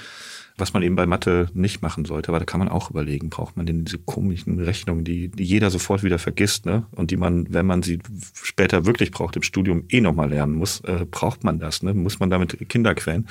was man eben bei Mathe nicht machen sollte. Aber da kann man auch überlegen, braucht man denn diese komischen Rechnungen, die, die jeder sofort wieder vergisst, ne? Und die man, wenn man sie später wirklich braucht, im Studium eh nochmal lernen muss, äh, braucht man das, ne? Muss man damit Kinder quälen.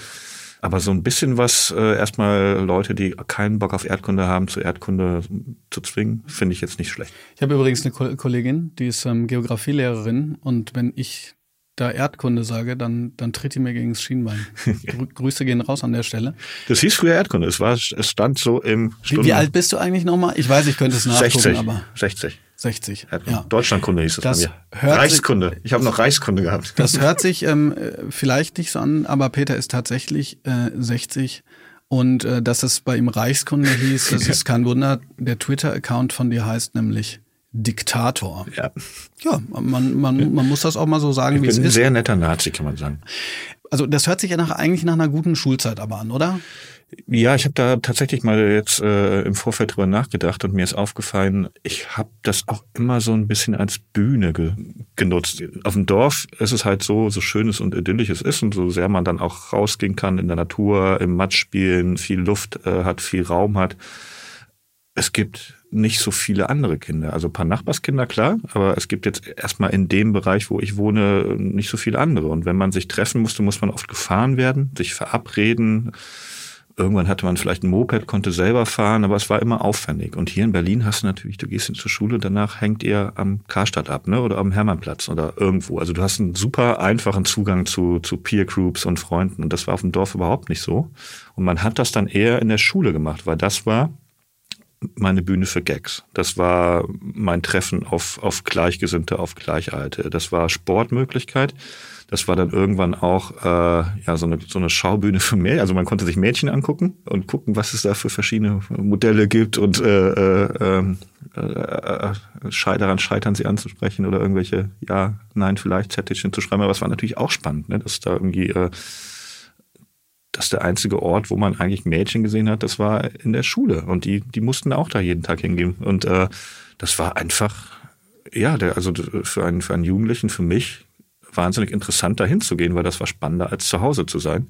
Aber so ein bisschen was, äh, erstmal Leute, die keinen Bock auf Erdkunde haben, zur Erdkunde zu zwingen, finde ich jetzt nicht schlecht. Ich habe übrigens eine Kollegin, die ist ähm, Geografielehrerin und wenn ich da Erdkunde sage, dann, dann tritt die mir gegen das Schienbein. Grüße gehen raus an der Stelle. Das hieß früher Erdkunde. Es war, es stand so im Stunden wie, wie alt bist du eigentlich nochmal? Ich weiß, ich könnte es nachgucken, 60, aber. 60. 60. Ja. Deutschlandkunde hieß es Das bei mir. Reichskunde. Ich habe noch Reichskunde gehabt. Das hört sich ähm, äh, vielleicht nicht so an, aber Peter ist tatsächlich äh, 60 und äh, dass es bei ihm Reichskunde hieß, das ist kein Wunder. Der Twitter-Account von dir heißt nämlich Diktator. Ja. Ja, man, man, man muss das auch mal so sagen, Ich wie bin es ein ist. sehr netter Nazi, kann man sagen. Also das hört sich ja nach, eigentlich nach einer guten Schulzeit aber an, oder? Ja, ich habe da tatsächlich mal jetzt äh, im Vorfeld drüber nachgedacht und mir ist aufgefallen, ich habe das auch immer so ein bisschen als Bühne ge genutzt. Auf dem Dorf ist es halt so, so schön es und idyllisch es ist und so sehr man dann auch rausgehen kann in der Natur, im Matsch spielen, viel Luft äh, hat, viel Raum hat. Es gibt nicht so viele andere Kinder. Also ein paar Nachbarskinder, klar, aber es gibt jetzt erstmal in dem Bereich, wo ich wohne, nicht so viele andere. Und wenn man sich treffen musste, muss man oft gefahren werden, sich verabreden. Irgendwann hatte man vielleicht ein Moped, konnte selber fahren, aber es war immer aufwendig. Und hier in Berlin hast du natürlich, du gehst zur Schule, danach hängt ihr am Karstadt ab, ne? Oder am Hermannplatz oder irgendwo. Also du hast einen super einfachen Zugang zu, zu Peer Groups und Freunden. Und das war auf dem Dorf überhaupt nicht so. Und man hat das dann eher in der Schule gemacht, weil das war meine Bühne für Gags. Das war mein Treffen auf, auf Gleichgesinnte, auf Gleichalte. Das war Sportmöglichkeit. Das war dann irgendwann auch äh, ja so eine, so eine Schaubühne für Mädchen. Also man konnte sich Mädchen angucken und gucken, was es da für verschiedene Modelle gibt und äh, äh, äh, äh, schei- daran scheitern, sie anzusprechen oder irgendwelche ja, nein, vielleicht Zettelchen zu schreiben. Aber es war natürlich auch spannend, ne? dass da irgendwie äh, dass der einzige Ort, wo man eigentlich Mädchen gesehen hat, das war in der Schule. Und die, die mussten auch da jeden Tag hingehen. Und äh, das war einfach, ja, der, also für einen, für einen Jugendlichen, für mich, wahnsinnig interessant, da hinzugehen, weil das war spannender, als zu Hause zu sein.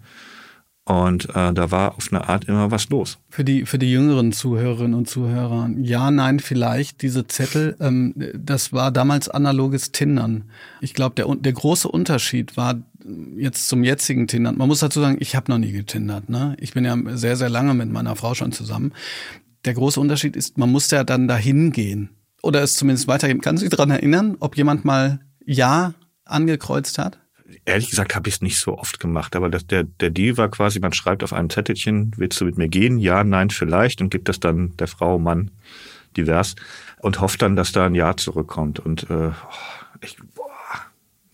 Und äh, da war auf eine Art immer was los. Für die, für die jüngeren Zuhörerinnen und Zuhörer, ja, nein, vielleicht, diese Zettel, ähm, das war damals analoges Tindern. Ich glaube, der, der große Unterschied war jetzt zum jetzigen Tindern. Man muss dazu sagen, ich habe noch nie getindert. Ne? Ich bin ja sehr, sehr lange mit meiner Frau schon zusammen. Der große Unterschied ist, man muss ja dann dahin gehen. Oder es zumindest weitergeben. Kannst du dich daran erinnern, ob jemand mal Ja angekreuzt hat? Ehrlich gesagt habe ich es nicht so oft gemacht, aber das, der, der Deal war quasi, man schreibt auf einem Zettelchen, willst du mit mir gehen? Ja, nein, vielleicht und gibt das dann der Frau, Mann, divers und hofft dann, dass da ein Ja zurückkommt. Und äh, ich, boah,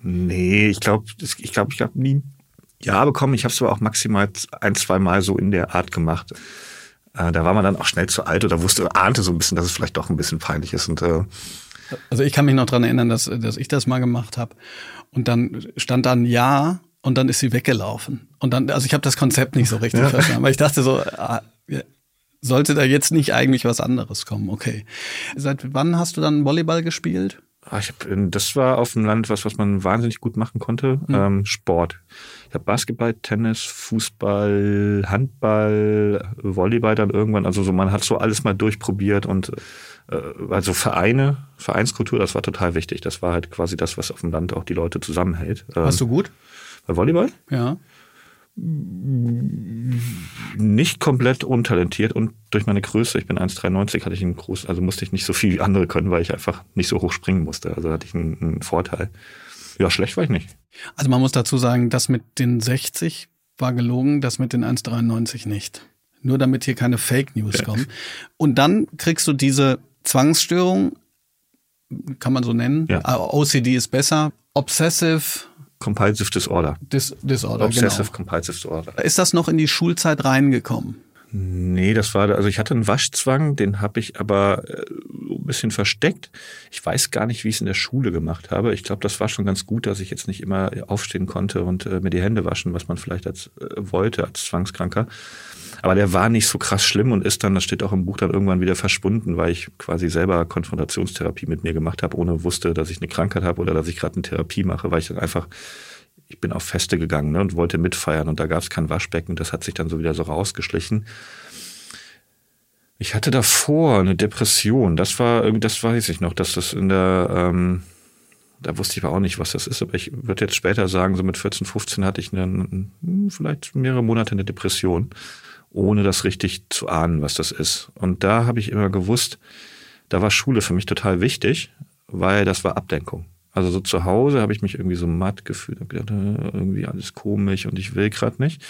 nee, ich glaube, ich glaube, ich habe nie Ja bekommen. Ich habe es aber auch maximal ein, zwei Mal so in der Art gemacht. Äh, da war man dann auch schnell zu alt oder wusste, ahnte so ein bisschen, dass es vielleicht doch ein bisschen peinlich ist. Und äh, Also ich kann mich noch dran erinnern, dass, dass ich das mal gemacht habe. Und dann stand dann Ja und dann ist sie weggelaufen. Und dann, also ich habe das Konzept nicht so richtig verstanden. Aber ich dachte so, ah, ja, sollte da jetzt nicht eigentlich was anderes kommen? Okay. Seit wann hast du dann Volleyball gespielt? Ah, Ich hab, das war auf dem Land was, was man wahnsinnig gut machen konnte. Ähm, Sport. Ich habe Basketball, Tennis, Fußball, Handball, Volleyball dann irgendwann. Also so, man hat so alles mal durchprobiert und äh, also Vereine, Vereinskultur, das war total wichtig. Das war halt quasi das, was auf dem Land auch die Leute zusammenhält. Ähm, Warst du gut? bei Volleyball? Ja. nicht komplett untalentiert und durch meine Größe, ich bin 1,93, hatte ich einen groß, also musste ich nicht so viel wie andere können, weil ich einfach nicht so hoch springen musste. Also hatte ich einen, einen Vorteil. Ja, schlecht war ich nicht. Also man muss dazu sagen, das mit den 60 war gelogen, das mit den 1,93 nicht. Nur damit hier keine Fake News kommen. Und dann kriegst du diese Zwangsstörung, kann man so nennen. Ja. Ah, OCD ist besser. Obsessive Compulsive Disorder. Dis Disorder. Obsessive Genau. Compulsive Disorder. Ist das noch in die Schulzeit reingekommen? Nee, das war, also ich hatte einen Waschzwang, den habe ich aber äh, ein bisschen versteckt. Ich weiß gar nicht, wie ich es in der Schule gemacht habe. Ich glaube, das war schon ganz gut, dass ich jetzt nicht immer aufstehen konnte und äh, mir die Hände waschen, was man vielleicht als äh, wollte als Zwangskranker. Aber der war nicht so krass schlimm und ist dann, das steht auch im Buch, dann irgendwann wieder verschwunden, weil ich quasi selber Konfrontationstherapie mit mir gemacht habe, ohne wusste, dass ich eine Krankheit habe oder dass ich gerade eine Therapie mache, weil ich dann einfach ich bin auf Feste gegangen ne, und wollte mitfeiern und da gab es kein Waschbecken. Das hat sich dann so wieder so rausgeschlichen. Ich hatte davor eine Depression. Das war, das weiß ich noch, dass das in der, ähm, da wusste ich aber auch nicht, was das ist. Aber ich würde jetzt später sagen, so mit 14, 15 hatte ich eine, vielleicht mehrere Monate eine Depression, ohne das richtig zu ahnen, was das ist. Und da habe ich immer gewusst, da war Schule für mich total wichtig, weil das war Ablenkung. Also so zu Hause habe ich mich irgendwie so matt gefühlt, habe gedacht, irgendwie alles komisch und ich will gerade nicht.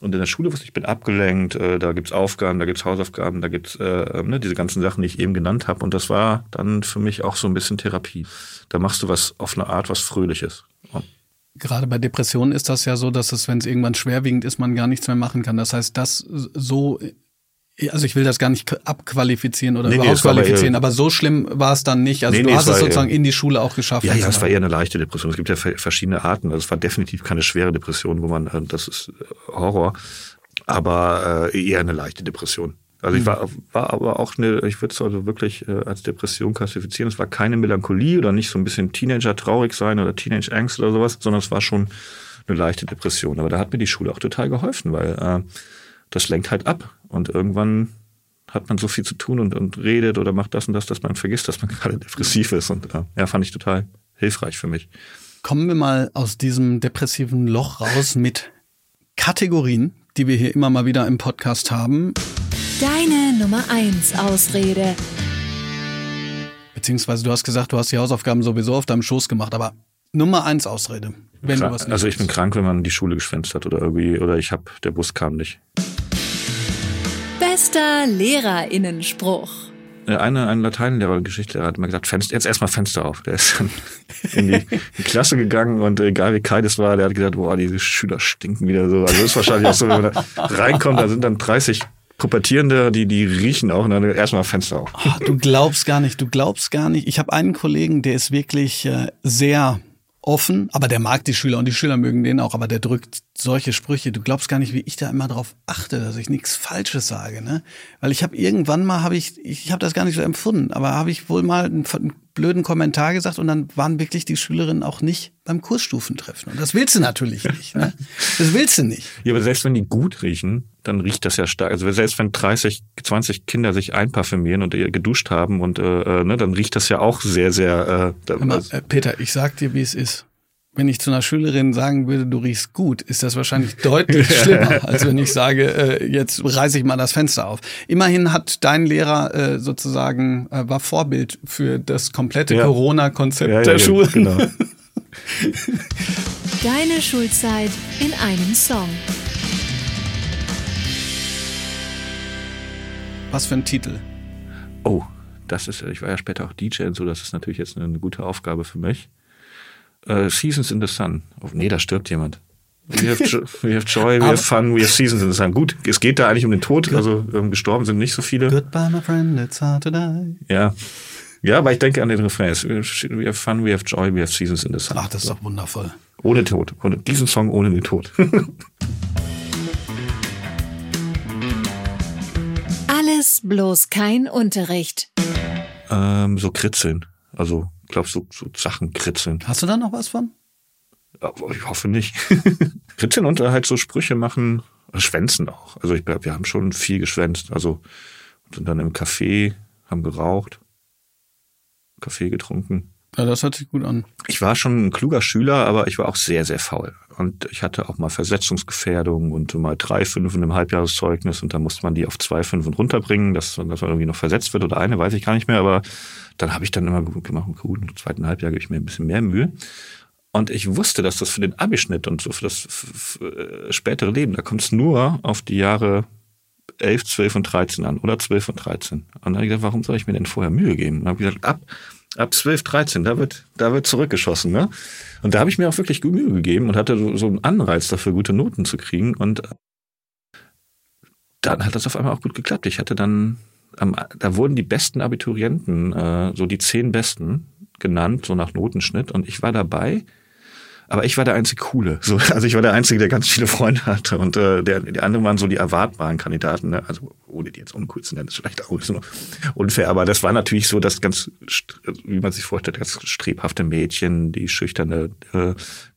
Und in der Schule wusste ich, ich bin abgelenkt, äh, da gibt's Aufgaben, da gibt's Hausaufgaben, da gibt's äh, ne, diese ganzen Sachen, die ich eben genannt habe. Und das war dann für mich auch so ein bisschen Therapie. Da machst du was auf eine Art, was Fröhliches. Und Gerade bei Depressionen ist das ja so, dass es, wenn es irgendwann schwerwiegend ist, man gar nichts mehr machen kann. Das heißt, das so also ich will das gar nicht abqualifizieren oder Nee, nee, war aber aber so schlimm war es dann nicht. Also Nee, du hast es sozusagen eher- in die Schule auch geschafft. Ja, ja, es war eher eine leichte Depression. Es gibt ja ve- verschiedene Arten. Also es war definitiv keine schwere Depression, wo man, äh, das ist äh, Horror, aber äh, eher eine leichte Depression. Also ich war, war aber auch eine, ich würde es also wirklich äh, als Depression klassifizieren. Es war keine Melancholie oder nicht so ein bisschen Teenager traurig sein oder Teenage Angst oder sowas, sondern es war schon eine leichte Depression. Aber da hat mir die Schule auch total geholfen, weil äh, das lenkt halt ab. Und irgendwann hat man so viel zu tun und, und redet oder macht das und das, dass man vergisst, dass man gerade depressiv ist. Und äh, ja, fand ich total hilfreich für mich. Kommen wir mal aus diesem depressiven Loch raus mit Kategorien, die wir hier immer mal wieder im Podcast haben. Deine Nummer 1 Ausrede. Beziehungsweise du hast gesagt, du hast die Hausaufgaben sowieso auf deinem Schoß gemacht, aber Nummer eins Ausrede, wenn du was nicht also ich bin krank, wenn man die Schule geschwänzt hat oder irgendwie, oder ich hab, der Bus kam nicht. Bester Lehrerinnenspruch. Äh, Eine, ein Lateinlehrer, ein Geschichtslehrer hat immer gesagt, Fenster, jetzt erstmal Fenster auf. Der ist dann in die, die Klasse gegangen und egal wie kalt es war, der hat gesagt, boah, diese Schüler stinken wieder so. Also das ist wahrscheinlich auch so, wenn man da reinkommt, da sind dann 30 Pubertierende, die, die riechen auch und dann erstmal Fenster auf. Ah, Du glaubst gar nicht, du glaubst gar nicht. Ich habe einen Kollegen, der ist wirklich äh, sehr offen, aber der mag die Schüler und die Schüler mögen den auch, aber der drückt solche Sprüche. Du glaubst gar nicht, wie ich da immer drauf achte, dass ich nichts Falsches sage, ne? Weil ich habe irgendwann mal habe ich ich habe das gar nicht so empfunden, aber habe ich wohl mal einen, einen blöden Kommentar gesagt und dann waren wirklich die Schülerinnen auch nicht beim Kursstufentreffen und das willst du natürlich nicht, ne? Das willst du nicht. Ja, aber selbst wenn die gut riechen, dann riecht das ja stark. Also selbst wenn 30, 20 Kinder sich einparfümieren und geduscht haben und äh, äh, ne, dann riecht das ja auch sehr, sehr. Äh, mal, äh, Peter, ich sag dir, wie es ist. Wenn ich zu einer Schülerin sagen würde, du riechst gut, ist das wahrscheinlich deutlich schlimmer, als wenn ich sage, äh, jetzt reiße ich mal das Fenster auf. Immerhin hat dein Lehrer äh, sozusagen äh, war Vorbild für das komplette Ja. Corona-Konzept ja, ja, der ja, Schulen. Genau. Deine Schulzeit in einem Song. Was für ein Titel? Oh, das ist, ich war ja später auch DJ und so, das ist natürlich jetzt eine gute Aufgabe für mich. Äh, Seasons in the Sun. Oh, nee, da stirbt jemand. We have, jo we have joy, we have fun, we have seasons in the sun. Gut, es geht da eigentlich um den Tod, also ähm, gestorben sind nicht so viele. Goodbye, my friend, it's hard to die. Ja. Ja, aber ich denke an den Refrain. We have fun, we have joy, we have seasons in the sun. Ach, das ist doch wundervoll. Ohne Tod. Ohne, diesen Song ohne den Tod. Alles bloß kein Unterricht. ähm, so kritzeln. Also, glaubst du, so Sachen kritzeln. Hast du da noch was von? Aber ich hoffe nicht. kritzeln und halt so Sprüche machen, schwänzen auch. Also ich glaube, wir haben schon viel geschwänzt. Also sind dann im Café, haben geraucht, Kaffee getrunken. Ja, das hört sich gut an. Ich war schon ein kluger Schüler, aber ich war auch sehr, sehr faul. Und ich hatte auch mal Versetzungsgefährdung und mal drei Fünfen im Halbjahreszeugnis und dann musste man die auf zwei Fünfen runterbringen, dass, dass man irgendwie noch versetzt wird oder eine, weiß ich gar nicht mehr. Aber dann habe ich dann immer gemacht, gut, im zweiten Halbjahr gebe ich mir ein bisschen mehr Mühe. Und ich wusste, dass das für den Abischnitt und so für das äh, spätere Leben, da kommt es nur auf die Jahre 11, 12 und 13 an oder 12 und 13. Und dann habe ich gesagt, warum soll ich mir denn vorher Mühe geben? Und dann habe ich gesagt, ab, ab 12, 13, da wird, da wird zurückgeschossen. Ne? Und da habe ich mir auch wirklich Mühe gegeben und hatte so, so einen Anreiz dafür, gute Noten zu kriegen. Und dann hat das auf einmal auch gut geklappt. Ich hatte dann, am, da wurden die besten Abiturienten, äh, so die zehn besten genannt, so nach Notenschnitt. Und ich war dabei. Aber ich war der einzige Coole. So, also ich war der Einzige, der ganz viele Freunde hatte. Und äh, der, die anderen waren so die erwartbaren Kandidaten. Ne? Also ohne die jetzt uncool zu nennen, ist vielleicht auch bisschen unfair. Aber das war natürlich so das ganz, wie man sich vorstellt, das strebhafte Mädchen, die schüchterne, äh,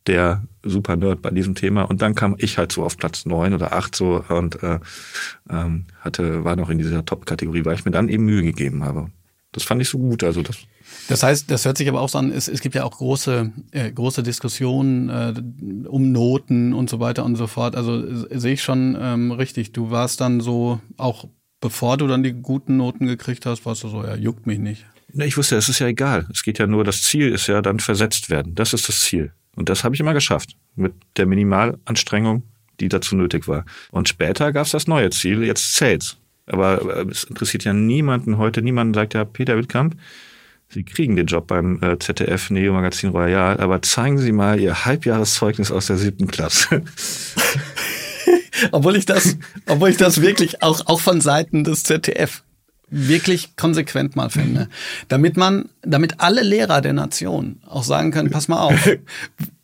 der super Nerd bei diesem Thema. Und dann kam ich halt so auf Platz neun oder acht so und äh, ähm, hatte, war noch in dieser Top-Kategorie, weil ich mir dann eben Mühe gegeben habe. Das fand ich so gut. Also das Das heißt, das hört sich aber auch so an, es, es gibt ja auch große, äh, große Diskussionen äh, um Noten und so weiter und so fort. Also äh, sehe ich schon ähm, richtig. Du warst dann so, auch bevor du dann die guten Noten gekriegt hast, warst du so, ja, juckt mich nicht. Ne, ich wusste, es ist ja egal. Es geht ja nur, das Ziel ist ja dann versetzt werden. Das ist das Ziel. Und das habe ich immer geschafft. Mit der Minimalanstrengung, die dazu nötig war. Und später gab es das neue Ziel, jetzt zählt's. Aber äh, es interessiert ja niemanden heute. Niemand sagt ja, Peter Wittkamp, Sie kriegen den Job beim äh, ZDF Neo Magazin Royal, aber zeigen Sie mal Ihr Halbjahreszeugnis aus der siebten Klasse. obwohl ich das, obwohl ich das wirklich auch, auch von Seiten des ZDF wirklich konsequent mal finde. Damit man, damit alle Lehrer der Nation auch sagen können, pass mal auf.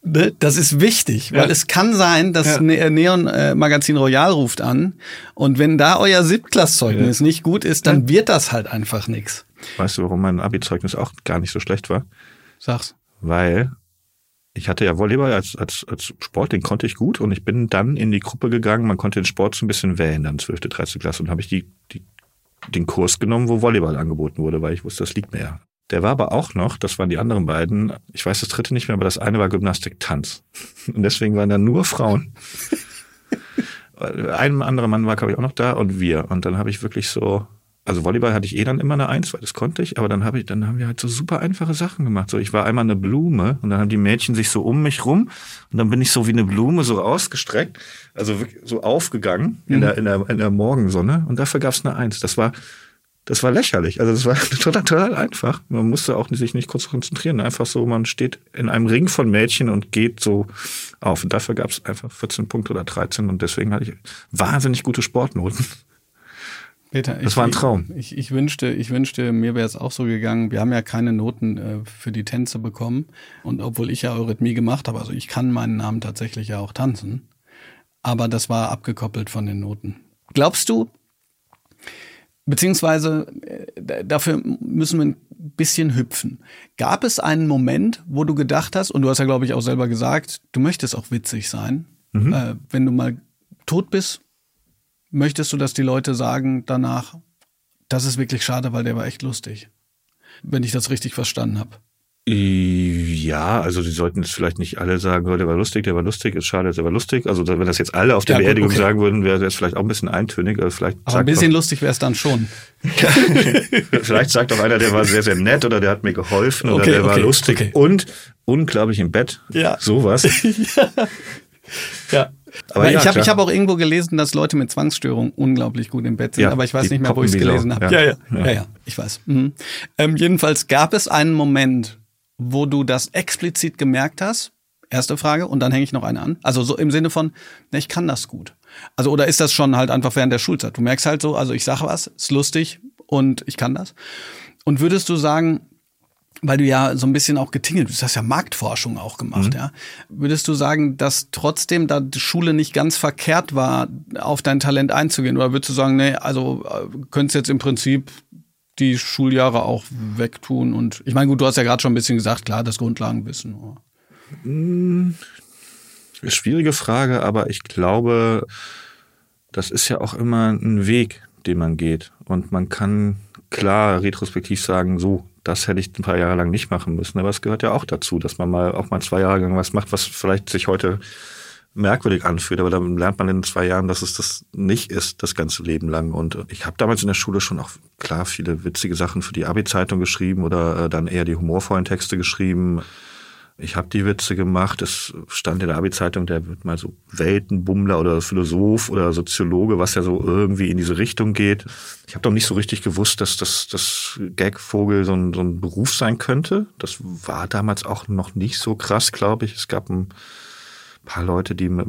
Ne, das ist wichtig, weil ja. es kann sein, dass ja. Ne-, Neon äh, Magazin Royal ruft an und wenn da euer Siebtklassezeugnis ja. nicht gut ist, dann wird das halt einfach nichts. Weißt du, warum mein Abi-Zeugnis auch gar nicht so schlecht war? Sag's. Weil ich hatte ja Volleyball als, als, als Sport, den konnte ich gut und ich bin dann in die Gruppe gegangen. Man konnte den Sport so ein bisschen wählen, dann 12., 13. Klasse und habe ich die, die, den Kurs genommen, wo Volleyball angeboten wurde, weil ich wusste, das liegt mir ja. Der war aber auch noch, das waren die anderen beiden, ich weiß das dritte nicht mehr, aber das eine war Gymnastik Tanz. Und deswegen waren da nur Frauen. Ein anderer Mann war, glaube ich, auch noch da und wir. Und dann habe ich wirklich so also Volleyball hatte ich eh dann immer eine Eins, weil das konnte ich, aber dann habe ich, dann haben wir halt so super einfache Sachen gemacht. So, ich war einmal eine Blume und dann haben die Mädchen sich so um mich rum und dann bin ich so wie eine Blume so ausgestreckt, also so aufgegangen mhm. in, der, in, der, in der Morgensonne und dafür gab es eine Eins. Das war, das war lächerlich. Also das war total, total einfach. Man musste auch sich nicht kurz konzentrieren. Einfach so, man steht in einem Ring von Mädchen und geht so auf. Und dafür gab es einfach 14 Punkte oder 13 und deswegen hatte ich wahnsinnig gute Sportnoten. Peter, das ich, war ein Traum. Ich, ich, wünschte, ich wünschte, mir wäre es auch so gegangen. Wir haben ja keine Noten äh, für die Tänze bekommen. Und obwohl ich ja Eurythmie gemacht habe, also ich kann meinen Namen tatsächlich ja auch tanzen. Aber das war abgekoppelt von den Noten. Glaubst du, beziehungsweise äh, dafür müssen wir ein bisschen hüpfen. Gab es einen Moment, wo du gedacht hast, und du hast ja, glaube ich, auch selber gesagt, du möchtest auch witzig sein, mhm. äh, wenn du mal tot bist möchtest du, dass die Leute sagen danach, das ist wirklich schade, weil der war echt lustig. Wenn ich das richtig verstanden habe. Ja, also sie sollten es vielleicht nicht alle sagen, oh, der war lustig, der war lustig, ist schade, der war lustig. Also wenn das jetzt alle auf der ja, Beerdigung okay. sagen würden, wäre es vielleicht auch ein bisschen eintönig. Also vielleicht Aber ein bisschen doch, lustig wäre es dann schon. vielleicht sagt auch einer, der war sehr, sehr nett oder der hat mir geholfen okay, oder der okay, war lustig und unglaublich im Bett. Ja. Sowas. ja. ja. Aber ja, ich habe hab auch irgendwo gelesen, dass Leute mit Zwangsstörung unglaublich gut im Bett sind, ja, aber ich weiß nicht mehr, wo ich es gelesen habe. Ja. Ja, ja, ja, ja, ich weiß. Mhm. Ähm, jedenfalls gab es einen Moment, wo du das explizit gemerkt hast. Erste Frage und dann hänge ich noch eine an. Also so im Sinne von, ne, ich kann das gut. Also oder ist das schon halt einfach während der Schulzeit? Du merkst halt so, also ich sage was, ist lustig und ich kann das. Und würdest du sagen, weil du ja so ein bisschen auch getingelt bist, du hast ja Marktforschung auch gemacht, mhm. ja. Würdest du sagen, dass trotzdem da die Schule nicht ganz verkehrt war, auf dein Talent einzugehen? Oder würdest du sagen, nee, also äh, könntest jetzt im Prinzip die Schuljahre auch wegtun? Und ich meine, gut, du hast ja gerade schon ein bisschen gesagt, klar, das Grundlagenwissen. Mhm. Schwierige Frage, aber ich glaube, das ist ja auch immer ein Weg, den man geht. Und man kann klar retrospektiv sagen, so, das hätte ich ein paar Jahre lang nicht machen müssen. Aber es gehört ja auch dazu, dass man mal auch mal zwei Jahre lang was macht, was vielleicht sich heute merkwürdig anfühlt, aber dann lernt man in zwei Jahren, dass es das nicht ist, das ganze Leben lang. Und ich habe damals in der Schule schon auch klar viele witzige Sachen für die Abi-Zeitung geschrieben oder äh, dann eher die humorvollen Texte geschrieben. Ich habe die Witze gemacht. Es stand in der Abi-Zeitung, der wird mal so Weltenbummler oder Philosoph oder Soziologe, was ja so irgendwie in diese Richtung geht. Ich habe doch nicht so richtig gewusst, dass das, das Gagvogel so ein, so ein Beruf sein könnte. Das war damals auch noch nicht so krass, glaube ich. Es gab ein paar Leute, die mit,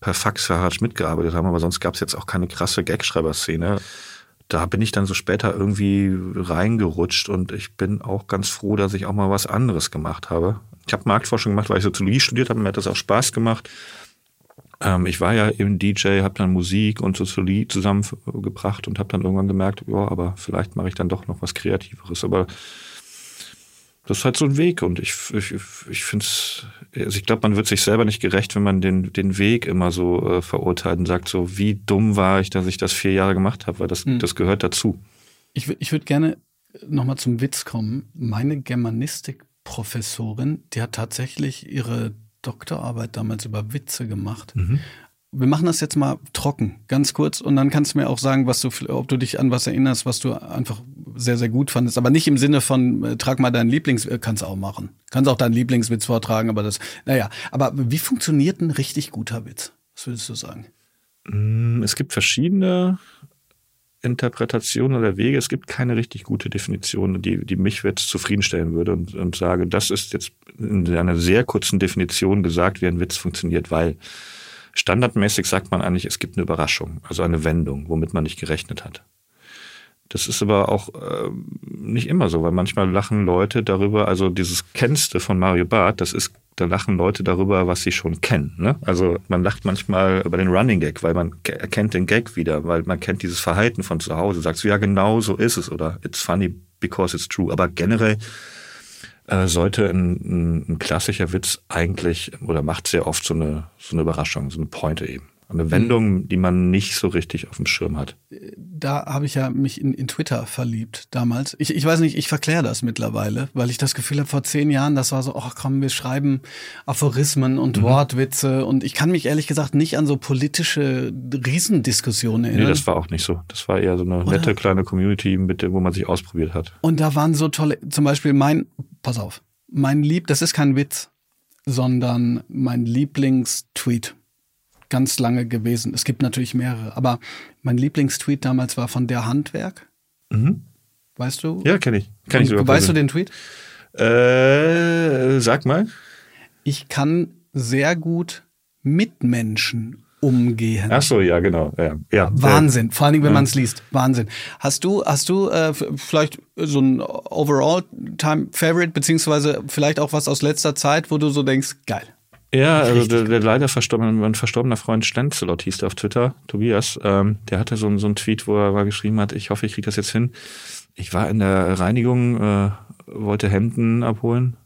per Fax für Harald Schmidt gearbeitet haben, aber sonst gab es jetzt auch keine krasse Gagschreiber-Szene da bin ich dann so später irgendwie reingerutscht und ich bin auch ganz froh, dass ich auch mal was anderes gemacht habe. Ich habe Marktforschung gemacht, weil ich Soziologie studiert habe. Mir hat das auch Spaß gemacht. Ähm, ich war ja eben DJ, habe dann Musik und Soziologie zusammengebracht und habe dann irgendwann gemerkt, ja, aber vielleicht mache ich dann doch noch was Kreativeres. Aber das ist halt so ein Weg und ich, ich, ich finde es, also ich glaube, man wird sich selber nicht gerecht, wenn man den, den Weg immer so äh, verurteilt und sagt so, wie dumm war ich, dass ich das vier Jahre gemacht habe, weil das, mhm. das gehört dazu. Ich, ich würde gerne nochmal zum Witz kommen. Meine Germanistik Professorin, die hat tatsächlich ihre Doktorarbeit damals über Witze gemacht. Mhm. Wir machen das jetzt mal trocken, ganz kurz, und dann kannst du mir auch sagen, was du, ob du dich an was erinnerst, was du einfach sehr, sehr gut fandest. Aber nicht im Sinne von, äh, trag mal deinen Lieblings, äh, kannst auch machen. Kannst auch deinen Lieblingswitz vortragen, aber das, naja. Aber wie funktioniert ein richtig guter Witz? Was würdest du sagen? Mm, es gibt verschiedene Interpretationen oder Wege. Es gibt keine richtig gute Definition, die, die mich jetzt zufriedenstellen würde und, und sage, das ist jetzt in einer sehr kurzen Definition gesagt, wie ein Witz funktioniert, weil standardmäßig sagt man eigentlich, es gibt eine Überraschung, also eine Wendung, womit man nicht gerechnet hat. Das ist aber auch äh, nicht immer so, weil manchmal lachen Leute darüber, also dieses Kennste von Mario Barth, das ist, da lachen Leute darüber, was sie schon kennen. Ne? Also man lacht manchmal über den Running Gag, weil man erkennt den Gag wieder, weil man kennt dieses Verhalten von zu Hause, sagst du, ja genau so ist es oder it's funny because it's true. Aber generell äh, sollte ein, ein, ein klassischer Witz eigentlich oder macht sehr oft so eine, so eine Überraschung, so eine Pointe eben. Eine Wendung, mhm. die man nicht so richtig auf dem Schirm hat. Da habe ich ja mich in, in Twitter verliebt damals. Ich, ich weiß nicht, ich verkläre das mittlerweile, weil ich das Gefühl habe, vor zehn Jahren, das war so, ach komm, wir schreiben Aphorismen und mhm. Wortwitze und ich kann mich ehrlich gesagt nicht an so politische Riesendiskussionen erinnern. Nee, das war auch nicht so. Das war eher so eine nette Oder? kleine Community, mit der, wo man sich ausprobiert hat. Und da waren so tolle, zum Beispiel mein, pass auf, mein Lieb, das ist kein Witz, sondern mein Lieblingstweet ganz lange gewesen. Es gibt natürlich mehrere, aber mein Lieblingstweet damals war von der Handwerk. Mhm. Weißt du? Ja, kenne ich. Kenn ich sogar weißt du den Tweet? Äh, sag mal. Ich kann sehr gut mit Menschen umgehen. Ach so, ja, genau. Ja, ja. Wahnsinn. Vor allen Dingen, wenn ja. man es liest. Wahnsinn. Hast du, hast du äh, vielleicht so ein Overall-Time-Favorite, beziehungsweise vielleicht auch was aus letzter Zeit, wo du so denkst, geil. Ja, also der, der leider verstorbene, mein verstorbener Freund Stenzelot hieß der auf Twitter, Tobias, ähm, der hatte so, so einen Tweet, wo er mal geschrieben hat, ich hoffe, ich kriege das jetzt hin. Ich war in der Reinigung, äh, wollte Hemden abholen.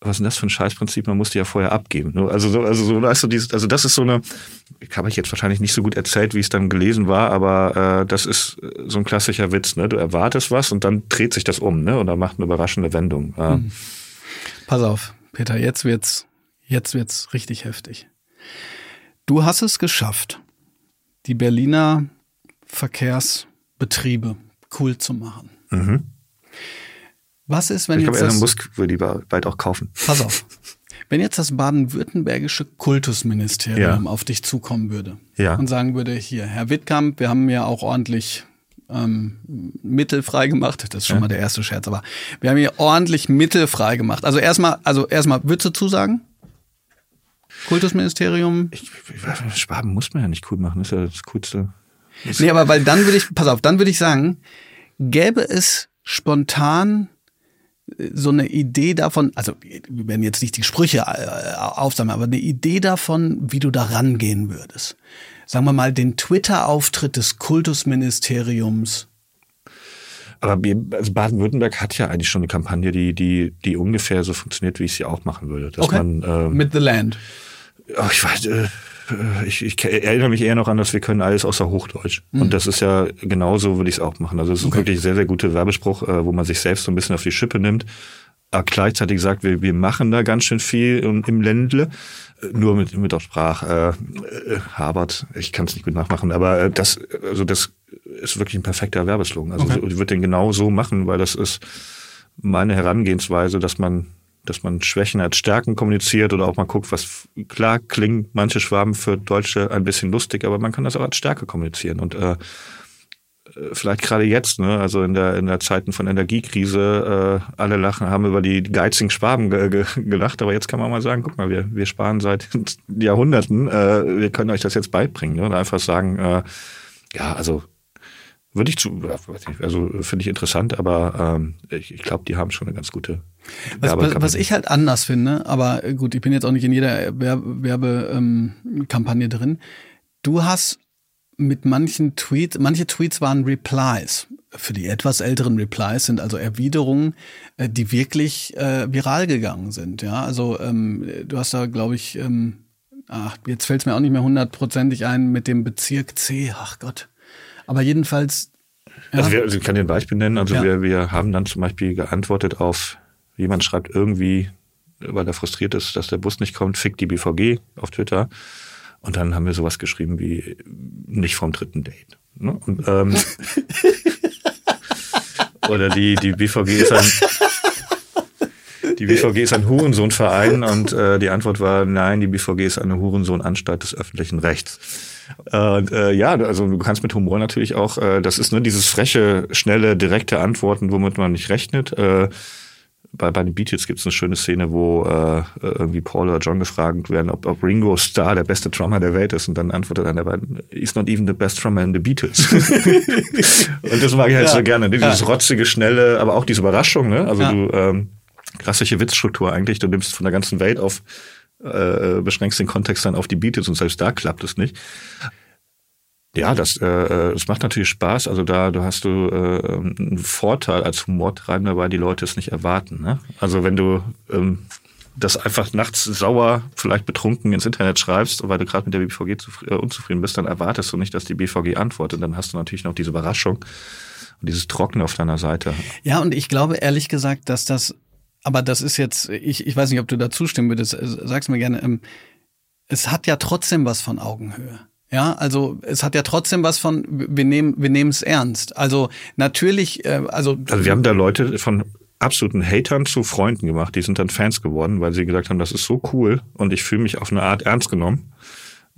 Was ist denn das für ein Scheißprinzip? Man muss die ja vorher abgeben. Ne? Also so, also so, weißt du, dieses, also das ist so eine, habe ich jetzt wahrscheinlich nicht so gut erzählt, wie es dann gelesen war, aber äh, das ist so ein klassischer Witz. Ne? Du erwartest was und dann dreht sich das um, ne? Und dann macht eine überraschende Wendung. Ja. Mhm. Pass auf, Peter, jetzt wird's Jetzt wird's richtig heftig. Du hast es geschafft, die Berliner Verkehrsbetriebe cool zu machen. Mhm. Was ist, wenn ich jetzt. Ich glaube, Elon Musk will die bald auch kaufen. Pass auf. Wenn jetzt das baden-württembergische Kultusministerium ja. auf dich zukommen würde ja. und sagen würde, hier, Herr Wittkamp, wir haben ja auch ordentlich ähm, Mittel freigemacht. Das ist schon ja. mal der erste Scherz, aber wir haben hier ordentlich Mittel freigemacht. Also erstmal, also erstmal, würdest du zusagen? Kultusministerium? Ich, Schwaben muss man ja nicht cool machen, das ist ja das Coolste. Das nee, aber weil dann würde ich, pass auf, dann würde ich sagen, gäbe es spontan äh, so eine Idee davon, also wir werden jetzt nicht die Sprüche äh, aufsammeln, aber eine Idee davon, wie du da rangehen würdest. Sagen wir mal, den Twitter-Auftritt des Kultusministeriums. Aber also Baden-Württemberg hat ja eigentlich schon eine Kampagne, die, die, die ungefähr so funktioniert, wie ich sie auch machen würde. Dass okay. man, ähm, Mit The Land. Ach, ich weiß, äh, ich, ich erinnere mich eher noch an, dass wir können alles außer Hochdeutsch. Mhm. Und das ist ja genauso, würde ich es auch machen. Also es ist okay. wirklich sehr, sehr guter Werbespruch, äh, wo man sich selbst so ein bisschen auf die Schippe nimmt. Aber gleichzeitig sagt, wir, wir machen da ganz schön viel im Ländle. Nur mit, mit der Sprache. Äh, äh, Harvard, ich kann es nicht gut nachmachen, aber äh, das, also das ist wirklich ein perfekter Werbeslogan. Also okay. ich würde den genau so machen, weil das ist meine Herangehensweise, dass man dass man Schwächen als Stärken kommuniziert oder auch mal guckt, was klar klingt manche Schwaben für Deutsche ein bisschen lustig, aber man kann das auch als Stärke kommunizieren. Und äh, vielleicht gerade jetzt, ne, also in der in der Zeiten von Energiekrise, äh, alle lachen, haben über die geizigen Schwaben ge ge gelacht, aber jetzt kann man mal sagen, guck mal, wir wir sparen seit Jahrhunderten, äh, wir können euch das jetzt beibringen, ne, und einfach sagen, äh, ja, also würde ich zu, also finde ich interessant, aber ähm, ich, ich glaube, die haben schon eine ganz gute was, was, ich halt anders finde, aber gut, ich bin jetzt auch nicht in jeder Werbekampagne ähm, drin. Du hast mit manchen Tweets, manche Tweets waren Replies. Für die etwas älteren Replies sind also Erwiderungen, äh, die wirklich äh, viral gegangen sind. Ja, also ähm, du hast da, glaube ich, ähm, ach, jetzt fällt es mir auch nicht mehr hundertprozentig ein mit dem Bezirk C. Ach Gott. Aber jedenfalls. Ja. Also, wir, also ich kann dir ein Beispiel nennen. Also ja. wir, wir haben dann zum Beispiel geantwortet auf, jemand schreibt irgendwie, weil er frustriert ist, dass der Bus nicht kommt, fick die BVG auf Twitter. Und dann haben wir sowas geschrieben wie nicht vom dritten Date. Ne? Und, ähm, Oder die, die BVG ist ein, die BVG ist ein Hurensohnverein und äh, die Antwort war, nein, die BVG ist eine Hurensohnanstalt des öffentlichen Rechts. Und äh, ja, also du kannst mit Humor natürlich auch, äh, das ist nur dieses freche, schnelle, direkte Antworten, womit man nicht rechnet. Äh, bei, bei den Beatles gibt es eine schöne Szene, wo äh, irgendwie Paul oder John gefragt werden, ob, ob Ringo Starr der beste Drummer der Welt ist. Und dann antwortet einer, he's not even the best drummer in the Beatles. und das mag ich halt ja. so gerne. Ne? Dieses ja. rotzige, schnelle, aber auch diese Überraschung. Ne? Also ja. du ähm, klassische Witzstruktur eigentlich. Du nimmst von der ganzen Welt auf, äh, beschränkst den Kontext dann auf die Beatles und selbst da klappt es nicht. Ja, das, äh, das macht natürlich Spaß. Also da, da hast du äh, einen Vorteil als Humortreibender, weil die Leute es nicht erwarten. Ne? Also wenn du ähm, das einfach nachts sauer, vielleicht betrunken ins Internet schreibst, weil du gerade mit der BVG äh, unzufrieden bist, dann erwartest du nicht, dass die BVG antwortet. Dann hast du natürlich noch diese Überraschung und dieses Trocken auf deiner Seite. Ja, und ich glaube ehrlich gesagt, dass das aber das ist jetzt, ich, ich weiß nicht, ob du da zustimmen würdest, äh, sag's mir gerne, ähm, es hat ja trotzdem was von Augenhöhe. Ja, also es hat ja trotzdem was von, wir nehmen wir nehmen es ernst. Also natürlich, äh, also. Also wir haben da Leute von absoluten Hatern zu Freunden gemacht, die sind dann Fans geworden, weil sie gesagt haben, das ist so cool und ich fühle mich auf eine Art ernst genommen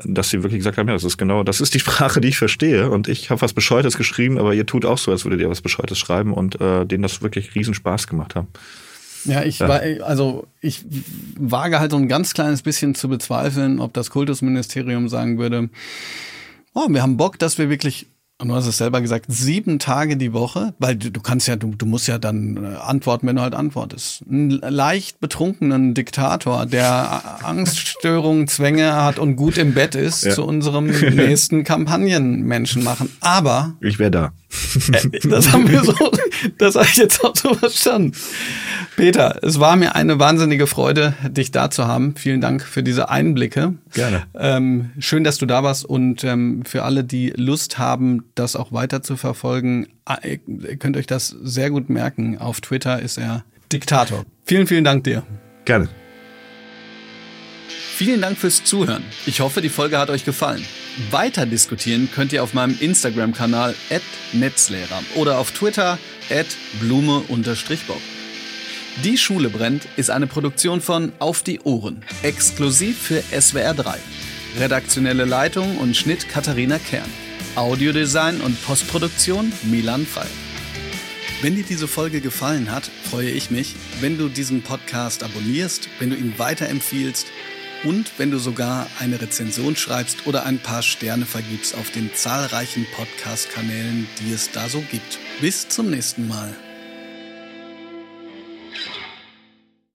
dass sie wirklich gesagt haben, ja, das ist genau, das ist die Sprache, die ich verstehe und ich habe was Bescheuertes geschrieben, aber ihr tut auch so, als würdet ihr was Bescheuertes schreiben und äh, denen das wirklich riesen Spaß gemacht haben. Ja, ich ja. war, also ich wage halt so ein ganz kleines bisschen zu bezweifeln, ob das Kultusministerium sagen würde, oh, wir haben Bock, dass wir wirklich und du hast es selber gesagt, sieben Tage die Woche, weil du, du kannst ja, du, du musst ja dann äh, antworten, wenn du halt antwortest. Einen leicht betrunkenen Diktator, der Angststörungen, Zwänge hat und gut im Bett ist, ja. zu unserem nächsten Kampagnenmenschen machen. Aber ich wäre da. Äh, das haben wir so, das habe ich jetzt auch so verstanden. Peter, es war mir eine wahnsinnige Freude, dich da zu haben. Vielen Dank für diese Einblicke. Gerne. Ähm, schön, dass du da warst und ähm, für alle, die Lust haben, das auch weiter zu verfolgen, äh, ihr könnt euch das sehr gut merken. Auf Twitter ist er Diktator. Vielen, vielen Dank dir. Gerne. Vielen Dank fürs Zuhören. Ich hoffe, die Folge hat euch gefallen. Weiter diskutieren könnt ihr auf meinem Instagram-Kanal @netzlehrer oder auf Twitter @blume_bock. Die Schule brennt ist eine Produktion von Auf die Ohren, exklusiv für SWR 3. Redaktionelle Leitung und Schnitt Katharina Kern. Audiodesign und Postproduktion Milan Fall. Wenn dir diese Folge gefallen hat, freue ich mich, wenn du diesen Podcast abonnierst, wenn du ihn weiterempfiehlst und wenn du sogar eine Rezension schreibst oder ein paar Sterne vergibst auf den zahlreichen Podcast-Kanälen, die es da so gibt. Bis zum nächsten Mal.